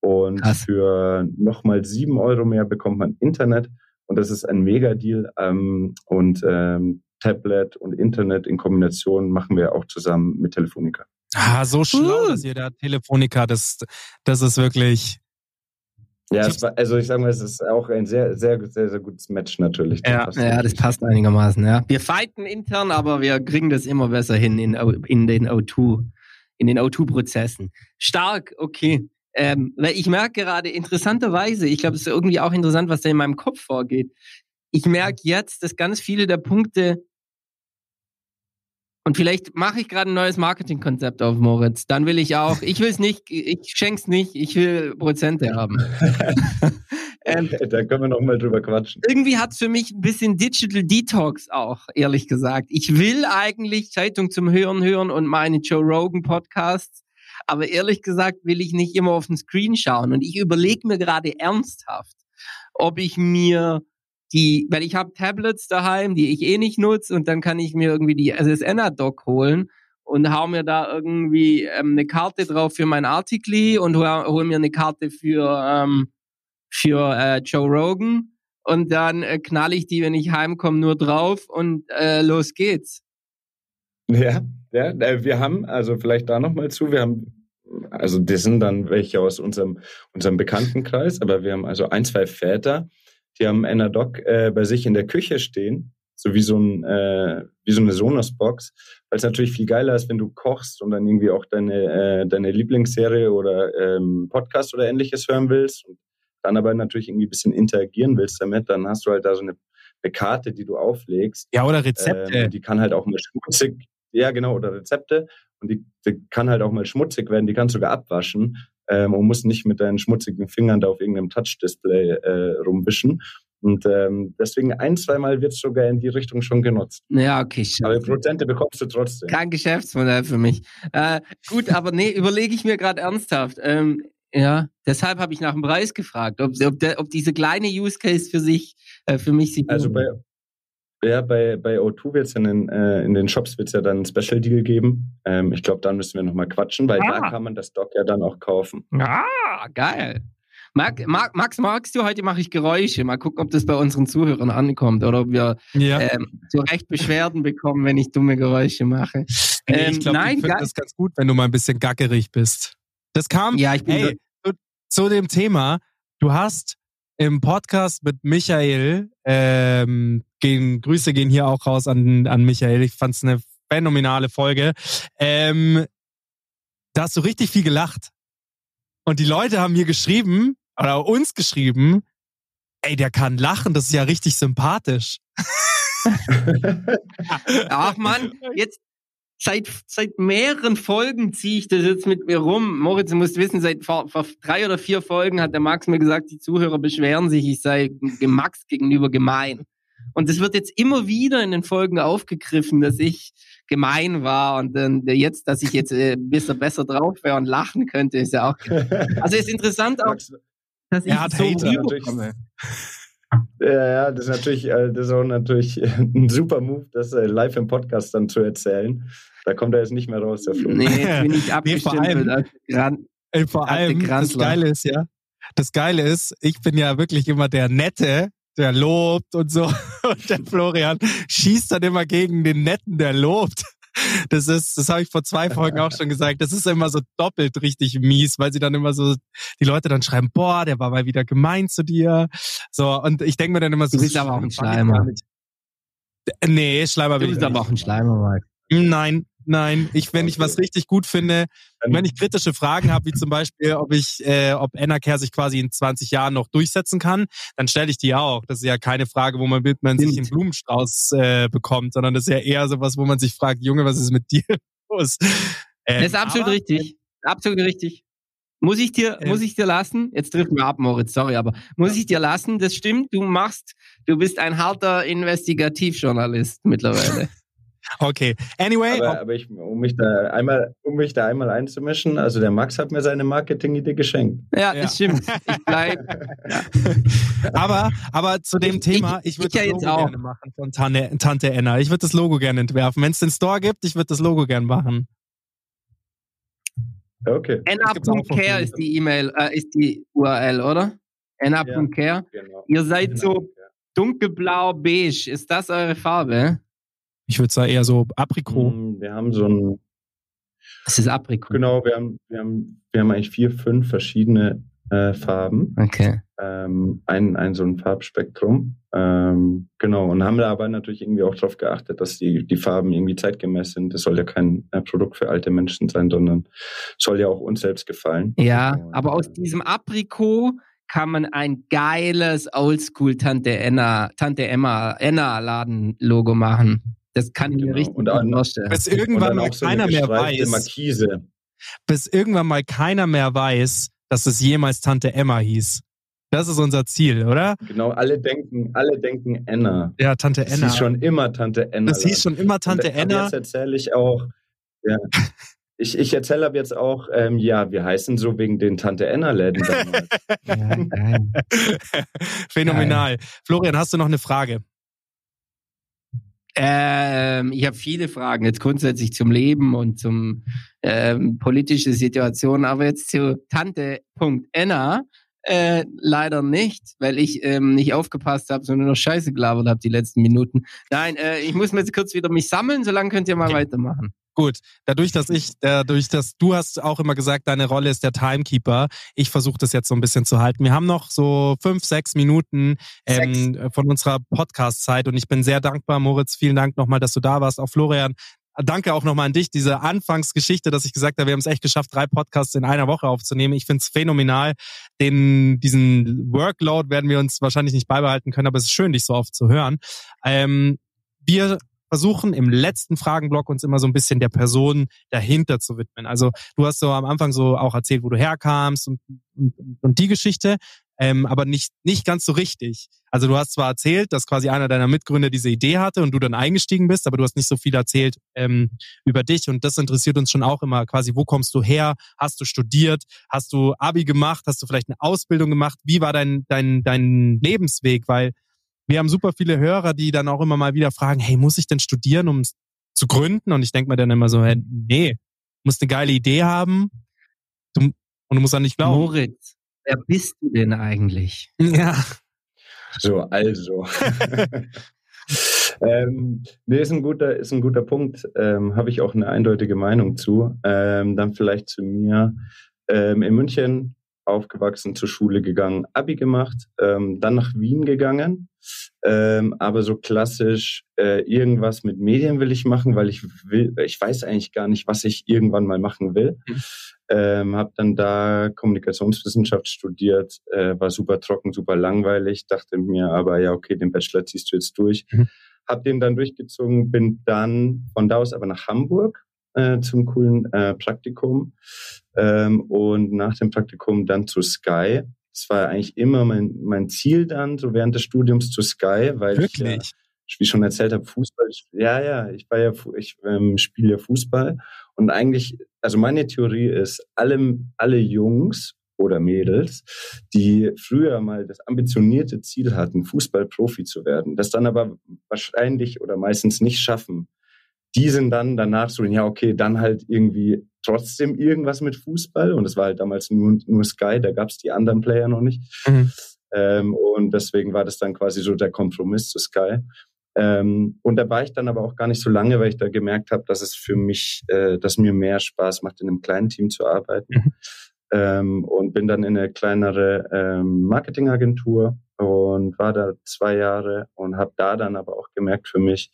Und Krass. für nochmal sieben Euro mehr bekommt man Internet. Und das ist ein Mega-Deal. Ähm, und ähm, Tablet und Internet in Kombination machen wir auch zusammen mit Telefonica. Ah, so schlau, uh. dass ihr da Telefonica, das, das ist wirklich. Ja, war, also ich sage mal, es ist auch ein sehr, sehr, sehr, sehr gutes Match natürlich. Ja, das ja, das passt einigermaßen, ja. Wir fighten intern, aber wir kriegen das immer besser hin in, in den O2, in den O2-Prozessen. Stark, okay. Ähm, weil ich merke gerade interessanterweise, ich glaube, es ist irgendwie auch interessant, was da in meinem Kopf vorgeht ich merke jetzt, dass ganz viele der Punkte und vielleicht mache ich gerade ein neues Marketingkonzept auf, Moritz. Dann will ich auch, ich will es nicht, ich schenk's nicht, ich will Prozente haben. ähm, da können wir noch mal drüber quatschen. Irgendwie hat's für mich ein bisschen Digital Detox auch, ehrlich gesagt. Ich will eigentlich Zeitung zum Hören hören und meine Joe Rogan Podcasts, aber ehrlich gesagt will ich nicht immer auf den Screen schauen. Und ich überlege mir gerade ernsthaft, ob ich mir die, weil ich habe Tablets daheim, die ich eh nicht nutze und dann kann ich mir irgendwie die SSN-Doc holen und hau mir da irgendwie ähm, eine Karte drauf für mein Artikel und hol, hol mir eine Karte für ähm, für äh, Joe Rogan und dann äh, knall ich die, wenn ich heimkomme, nur drauf und äh, los geht's. Ja, ja, äh, wir haben, also vielleicht da nochmal zu, wir haben, also das sind dann welche aus unserem, unserem Bekanntenkreis, aber wir haben also ein, zwei Väter, die haben Enadoc äh, bei sich in der Küche stehen, so wie so, ein, äh, wie so eine Sonos-Box, weil es natürlich viel geiler ist, wenn du kochst und dann irgendwie auch deine, äh, deine Lieblingsserie oder ähm, Podcast oder ähnliches hören willst und dann aber natürlich irgendwie ein bisschen interagieren willst damit, dann hast du halt da so eine, eine Karte, die du auflegst. Ja, oder Rezepte. Ähm, die kann halt auch mal schmutzig, ja genau, oder Rezepte. Und die, die kann halt auch mal schmutzig werden, die kannst du sogar abwaschen ähm, und musst nicht mit deinen schmutzigen Fingern da auf irgendeinem Touch-Display äh, rumwischen. Und ähm, deswegen ein, zweimal wird es sogar in die Richtung schon genutzt. Ja, okay. Aber Prozente bekommst du trotzdem. Kein Geschäftsmodell für mich. Äh, gut, aber nee, überlege ich mir gerade ernsthaft. Ähm, ja, deshalb habe ich nach dem Preis gefragt, ob, ob, der, ob diese kleine Use Case für sich, äh, für mich sich. Also bei, ja, bei, bei O2 wird es in, den, äh, in den Shops wird's ja dann ein Special Deal geben. Ähm, ich glaube, dann müssen wir nochmal quatschen, weil ah. da kann man das Dock ja dann auch kaufen. Ah, geil. Marc, Marc, Max, magst du, heute mache ich Geräusche. Mal gucken, ob das bei unseren Zuhörern ankommt oder ob wir ja. ähm, so recht Beschwerden bekommen, wenn ich dumme Geräusche mache. Nee, ähm, ich glaube, ich finde das ganz gut, wenn du mal ein bisschen gackerig bist. Das kam, ja, ich bin hey, zu, zu dem Thema, du hast im Podcast mit Michael, ähm, gehen, Grüße gehen hier auch raus an, an Michael. Ich fand es eine phänomenale Folge. Ähm, da hast du richtig viel gelacht. Und die Leute haben mir geschrieben, oder uns geschrieben, ey, der kann lachen, das ist ja richtig sympathisch. Ach man, jetzt seit seit mehreren Folgen ziehe ich das jetzt mit mir rum. Moritz, du musst wissen, seit vor, vor drei oder vier Folgen hat der Max mir gesagt, die Zuhörer beschweren sich, ich sei Max gegenüber gemein. Und es wird jetzt immer wieder in den Folgen aufgegriffen, dass ich gemein war und dann jetzt, dass ich jetzt äh, ein bisschen besser drauf wäre und lachen könnte, ist ja auch. Also ist interessant auch, dass ich so rüberkomme. Ja, ja, das ist natürlich, äh, das ist auch natürlich ein super Move, das äh, live im Podcast dann zu erzählen. Da kommt er jetzt nicht mehr raus, der Flo. Nee, jetzt bin ich abgestimmt. nee, vor allem, Gran ey, vor allem das Geile ist ja, das Geile ist, ich bin ja wirklich immer der Nette, der lobt und so. Und der Florian schießt dann immer gegen den Netten, der lobt. Das ist, das habe ich vor zwei Folgen auch schon gesagt. Das ist immer so doppelt richtig mies, weil sie dann immer so, die Leute dann schreiben, boah, der war mal wieder gemein zu dir. So, und ich denke mir dann immer so. Du bist aber auch ein Schleimer. Nee, Schleimer bin ich. Du bist aber auch ein Schleimer, Mike. Nein, Nein, ich, wenn okay. ich was richtig gut finde, wenn ich kritische Fragen habe, wie zum Beispiel, ob ich, äh, ob Enercare sich quasi in 20 Jahren noch durchsetzen kann, dann stelle ich die auch. Das ist ja keine Frage, wo man, man sich einen Blumenstrauß äh, bekommt, sondern das ist ja eher sowas, wo man sich fragt, Junge, was ist mit dir los? Ähm, das ist absolut aber, richtig. Absolut richtig. Muss ich dir, ähm, muss ich dir lassen? Jetzt trifft mir ab, Moritz, sorry, aber muss ich dir lassen? Das stimmt, du machst, du bist ein harter Investigativjournalist mittlerweile. Okay. Anyway. Aber, aber ich, um mich da einmal, um mich da einmal einzumischen, also der Max hat mir seine Marketing-Idee geschenkt. Ja, ja, das stimmt. Ich bleib. ja. Aber, aber zu dem ich, Thema, ich, ich würde das Logo gerne machen von Tante, Tante Enna. Ich würde das Logo gerne entwerfen. Wenn es den Store gibt, ich würde das Logo gerne machen. Okay. Enna.care ist die E-Mail, äh, ist die URL, oder? Enna.care. Ja, genau. Ihr seid genau. so dunkelblau beige. Ist das eure Farbe? Ich würde sagen eher so Aprikot. Mm, wir haben so ein. Das ist Aprikot. Genau, wir haben, wir haben, wir haben eigentlich vier, fünf verschiedene äh, Farben. Okay. Ähm, ein, ein so ein Farbspektrum. Ähm, genau, und haben da aber natürlich irgendwie auch darauf geachtet, dass die, die Farben irgendwie zeitgemäß sind. Das soll ja kein äh, Produkt für alte Menschen sein, sondern soll ja auch uns selbst gefallen. Ja, aber aus diesem Aprikot kann man ein geiles Oldschool Tante Enna, Tante Emma, Enna Laden Logo machen. Das kann ich mir Genau. richtig Und dann- vorstellen. Bis irgendwann mal auch so eine keiner mehr weiß, Markise. bis irgendwann mal keiner mehr weiß, dass es jemals Tante Emma hieß. Das ist unser Ziel, oder? Genau, alle denken, alle denken Enna. Ja, Tante Es Enna. hieß schon immer Tante Enna. das hieß schon immer Tante Und ab Enna. Jetzt erzähle ich auch. Ja. Ich, ich erzähle ab jetzt auch, ähm, ja, wir heißen so wegen den Tante Enna-Läden damals. Ja. Phänomenal. Florian, hast du noch eine Frage? Ähm, ich habe viele Fragen jetzt grundsätzlich zum Leben und zum ähm, politische Situation, aber jetzt zu Tante.enna äh, leider nicht, weil ich ähm, nicht aufgepasst habe, sondern nur Scheiße gelabert habe die letzten Minuten. Nein, äh, ich muss mir jetzt kurz wieder mich sammeln, solange könnt ihr mal weitermachen. Gut, dadurch, dass ich, dadurch, dass du hast auch immer gesagt, deine Rolle ist der Timekeeper. Ich versuche das jetzt so ein bisschen zu halten. Wir haben noch so fünf, sechs Minuten ähm, von unserer Podcast-Zeit und ich bin sehr dankbar, Moritz. Vielen Dank nochmal, dass du da warst. Auch Florian, danke auch nochmal an dich. Diese Anfangsgeschichte, dass ich gesagt habe, wir haben es echt geschafft, drei Podcasts in einer Woche aufzunehmen. Ich finde es phänomenal. Den, diesen Workload werden wir uns wahrscheinlich nicht beibehalten können, aber es ist schön, dich so oft zu hören. Ähm, wir versuchen im letzten Fragenblock uns immer so ein bisschen der Person dahinter zu widmen. Also du hast so am Anfang so auch erzählt, wo du herkamst und, und, und die Geschichte, ähm, aber nicht, nicht ganz so richtig. Also du hast zwar erzählt, dass quasi einer deiner Mitgründer diese Idee hatte und du dann eingestiegen bist, aber du hast nicht so viel erzählt ähm, über dich und das interessiert uns schon auch immer quasi, wo kommst du her? Hast du studiert? Hast du Abi gemacht? Hast du vielleicht eine Ausbildung gemacht? Wie war dein, dein, dein Lebensweg? Weil wir haben super viele Hörer, die dann auch immer mal wieder fragen, hey, muss ich denn studieren, um es zu gründen? Und ich denke mir dann immer so, hey, nee, du musst eine geile Idee haben du, und du musst an dich glauben. Moritz, wer bist du denn eigentlich? Ja, So, also. ähm, nee, ist ein guter, ist ein guter Punkt. Ähm, Habe ich auch eine eindeutige Meinung zu. Ähm, dann vielleicht zu mir. Ähm, in München aufgewachsen, zur Schule gegangen, Abi gemacht, ähm, dann nach Wien gegangen. Ähm, aber so klassisch äh, irgendwas mit Medien will ich machen, weil ich will, ich weiß eigentlich gar nicht, was ich irgendwann mal machen will. Ähm, habe dann da Kommunikationswissenschaft studiert, äh, war super trocken, super langweilig, dachte mir aber, ja, okay, den Bachelor ziehst du jetzt durch. Mhm. Hab den dann durchgezogen, bin dann von da aus aber nach Hamburg äh, zum coolen äh, Praktikum ähm, und nach dem Praktikum dann zu Sky. Das war eigentlich immer mein, mein Ziel dann, so während des Studiums zu Sky, weil ich ja, wirklich. wie ich schon erzählt habe, Fußball. Ich, ja, ja, ich war ja, ich ähm, spiele ja Fußball und eigentlich, also meine Theorie ist, alle, alle Jungs oder Mädels, die früher mal das ambitionierte Ziel hatten, Fußballprofi zu werden, das dann aber wahrscheinlich oder meistens nicht schaffen, die sind dann danach so, ja, okay, dann halt irgendwie trotzdem irgendwas mit Fußball und es war halt damals nur, nur Sky, da gab es die anderen Player noch nicht. Mhm. Ähm, und deswegen war das dann quasi so der Kompromiss zu Sky. Ähm, und da war ich dann aber auch gar nicht so lange, weil ich da gemerkt habe, dass es für mich, äh, dass mir mehr Spaß macht, in einem kleinen Team zu arbeiten. Mhm. Ähm, und bin dann in eine kleinere ähm, Marketingagentur und war da zwei Jahre und habe da dann aber auch gemerkt für mich,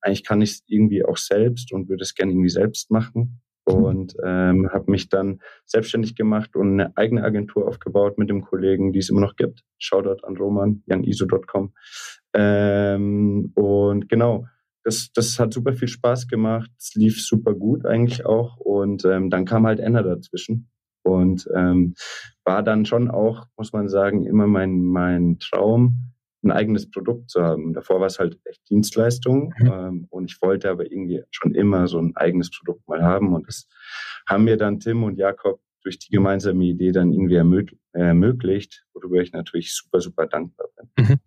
eigentlich kann ich es irgendwie auch selbst und würde es gerne irgendwie selbst machen. Und ähm, habe mich dann selbstständig gemacht und eine eigene Agentur aufgebaut mit dem Kollegen, die es immer noch gibt. Shoutout an Roman, youngiso.com. Ähm, und genau, das, das hat super viel Spaß gemacht. Es lief super gut eigentlich auch. Und ähm, dann kam halt Enna dazwischen. Und ähm, war dann schon auch, muss man sagen, immer mein, mein Traum, ein eigenes Produkt zu haben. Davor war es halt echt Dienstleistung. Mhm. Ähm, und ich wollte aber irgendwie schon immer so ein eigenes Produkt mal haben. Und das haben mir dann Tim und Jakob durch die gemeinsame Idee dann irgendwie ermög ermöglicht, worüber ich natürlich super, super dankbar bin.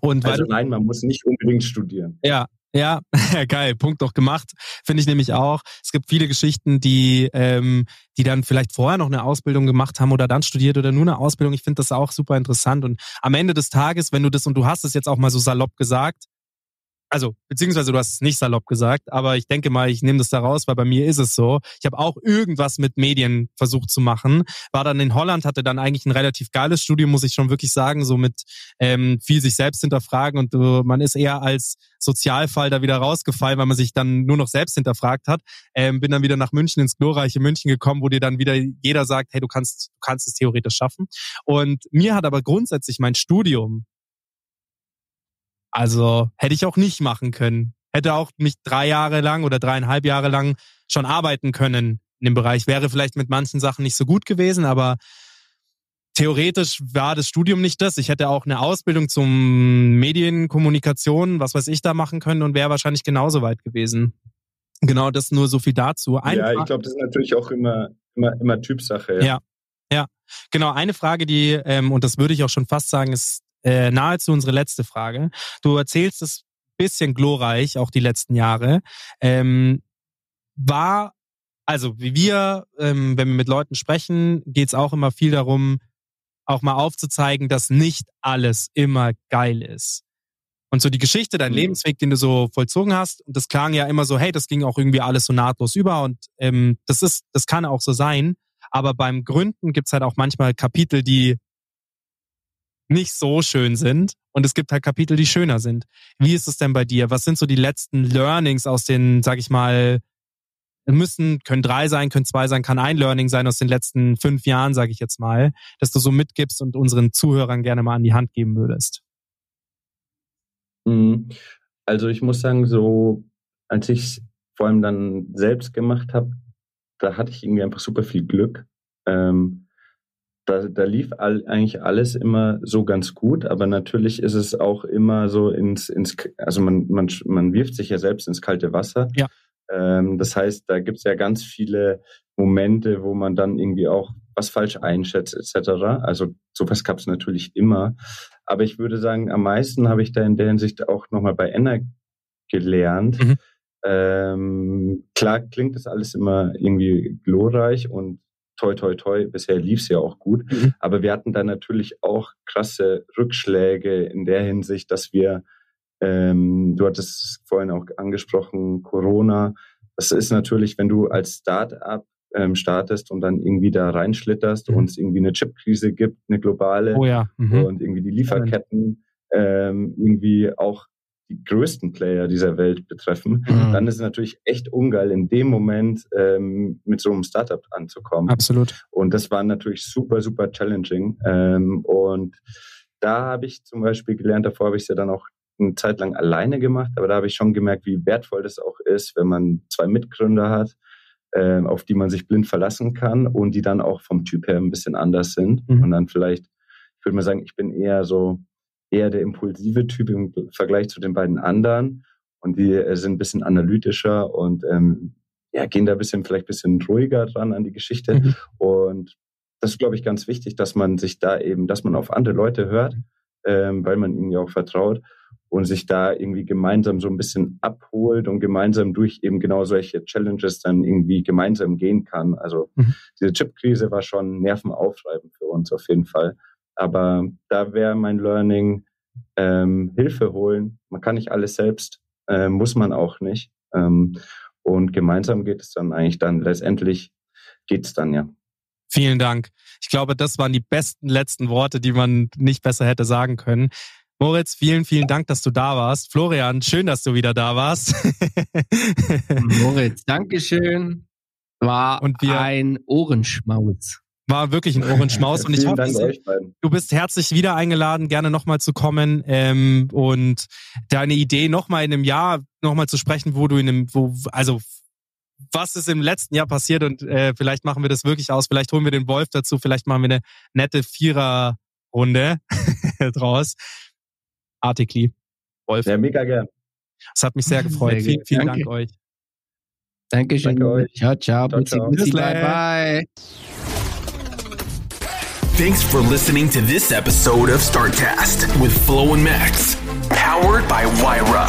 Und weil Also nein, man muss nicht unbedingt studieren. ja, ja, geil, Punkt doch gemacht. Finde ich nämlich auch. Es gibt viele Geschichten, die, ähm, die dann vielleicht vorher noch eine Ausbildung gemacht haben oder dann studiert oder nur eine Ausbildung. Ich finde das auch super interessant. Und am Ende des Tages, wenn du das, und du hast es jetzt auch mal so salopp gesagt, also beziehungsweise du hast es nicht salopp gesagt, aber ich denke mal, ich nehme das da raus, weil bei mir ist es so. Ich habe auch irgendwas mit Medien versucht zu machen, war dann in Holland, hatte dann eigentlich ein relativ geiles Studium, muss ich schon wirklich sagen, so mit ähm, viel sich selbst hinterfragen und uh, man ist eher als Sozialfall da wieder rausgefallen, weil man sich dann nur noch selbst hinterfragt hat. Ähm, bin dann wieder nach München ins glorreiche München gekommen, wo dir dann wieder jeder sagt, hey, du kannst, du kannst es theoretisch schaffen. Und mir hat aber grundsätzlich mein Studium also hätte ich auch nicht machen können. Hätte auch mich drei Jahre lang oder dreieinhalb Jahre lang schon arbeiten können in dem Bereich. Wäre vielleicht mit manchen Sachen nicht so gut gewesen, aber theoretisch war das Studium nicht das. Ich hätte auch eine Ausbildung zum Medienkommunikation, was weiß ich, da machen können und wäre wahrscheinlich genauso weit gewesen. Genau, das nur so viel dazu. Eine ja, ich glaube, das ist natürlich auch immer, immer, immer Typsache. Ja. ja. ja. genau. Eine Frage, die, ähm, und das würde ich auch schon fast sagen, ist äh, nahezu unsere letzte Frage. Du erzählst es bisschen glorreich, auch die letzten Jahre. Ähm, war, also wie wir, ähm, wenn wir mit Leuten sprechen, geht es auch immer viel darum, auch mal aufzuzeigen, dass nicht alles immer geil ist. Und so die Geschichte, dein mhm. Lebensweg, den du so vollzogen hast, und das klang ja immer so, hey, das ging auch irgendwie alles so nahtlos über und ähm, das ist, das kann auch so sein. Aber beim Gründen gibt's halt auch manchmal Kapitel, die nicht so schön sind und es gibt halt Kapitel, die schöner sind. Wie ist es denn bei dir? Was sind so die letzten Learnings aus den, sag ich mal, müssen, können drei sein, können zwei sein, kann ein Learning sein aus den letzten fünf Jahren, sage ich jetzt mal, dass du so mitgibst und unseren Zuhörern gerne mal an die Hand geben würdest? Mhm. Also ich muss sagen, so als ich vor allem dann selbst gemacht habe, da hatte ich irgendwie einfach super viel Glück. Ähm, da, da lief all, eigentlich alles immer so ganz gut, aber natürlich ist es auch immer so ins, ins also man, man, man wirft sich ja selbst ins kalte Wasser. Ja. Ähm, das heißt, da gibt es ja ganz viele Momente, wo man dann irgendwie auch was falsch einschätzt, etc. Also sowas gab es natürlich immer. Aber ich würde sagen, am meisten habe ich da in der Hinsicht auch nochmal bei Enna gelernt. Mhm. Ähm, klar klingt das alles immer irgendwie glorreich und toi, toi, toi, bisher lief es ja auch gut. Mhm. Aber wir hatten da natürlich auch krasse Rückschläge in der Hinsicht, dass wir, ähm, du hattest es vorhin auch angesprochen, Corona. Das ist natürlich, wenn du als Start-up ähm, startest und dann irgendwie da reinschlitterst mhm. und es irgendwie eine Chipkrise gibt, eine globale oh ja. mhm. und irgendwie die Lieferketten ähm, irgendwie auch die größten Player dieser Welt betreffen, mhm. dann ist es natürlich echt ungeil, in dem Moment ähm, mit so einem Startup anzukommen. Absolut. Und das war natürlich super, super challenging. Ähm, und da habe ich zum Beispiel gelernt, davor habe ich es ja dann auch eine Zeit lang alleine gemacht, aber da habe ich schon gemerkt, wie wertvoll das auch ist, wenn man zwei Mitgründer hat, äh, auf die man sich blind verlassen kann und die dann auch vom Typ her ein bisschen anders sind. Mhm. Und dann vielleicht, ich würde mal sagen, ich bin eher so eher der impulsive Typ im Vergleich zu den beiden anderen. Und die äh, sind ein bisschen analytischer und ähm, ja, gehen da ein bisschen, vielleicht ein bisschen ruhiger dran an die Geschichte. Mhm. Und das ist, glaube ich, ganz wichtig, dass man sich da eben, dass man auf andere Leute hört, ähm, weil man ihnen ja auch vertraut und sich da irgendwie gemeinsam so ein bisschen abholt und gemeinsam durch eben genau solche Challenges dann irgendwie gemeinsam gehen kann. Also mhm. diese Chip-Krise war schon nervenaufreibend für uns auf jeden Fall. Aber da wäre mein Learning, ähm, Hilfe holen. Man kann nicht alles selbst, äh, muss man auch nicht. Ähm, und gemeinsam geht es dann eigentlich dann letztendlich geht es dann ja. Vielen Dank. Ich glaube, das waren die besten letzten Worte, die man nicht besser hätte sagen können. Moritz, vielen, vielen Dank, dass du da warst. Florian, schön, dass du wieder da warst. Moritz, Dankeschön. War und wir, ein Ohrenschmaus. War wirklich ein Ohrenschmaus und ich hoffe, du bist herzlich wieder eingeladen, gerne nochmal zu kommen ähm, und deine Idee nochmal in einem Jahr nochmal zu sprechen, wo du in einem, wo, also was ist im letzten Jahr passiert und äh, vielleicht machen wir das wirklich aus, vielleicht holen wir den Wolf dazu, vielleicht machen wir eine nette Vierer-Runde draus. Artikli, Wolf. Ja, mega gern. Das hat mich sehr gefreut. Sehr vielen, vielen Dank euch. Dankeschön. Danke euch. Ciao, ciao. ciao, ciao. Bussi, bye, bye. Thanks for listening to this episode of StartCast with Flo and Max, powered by Wyra.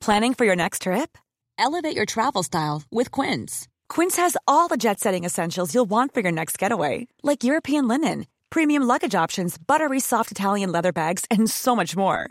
Planning for your next trip? Elevate your travel style with Quince. Quince has all the jet setting essentials you'll want for your next getaway, like European linen, premium luggage options, buttery soft Italian leather bags, and so much more.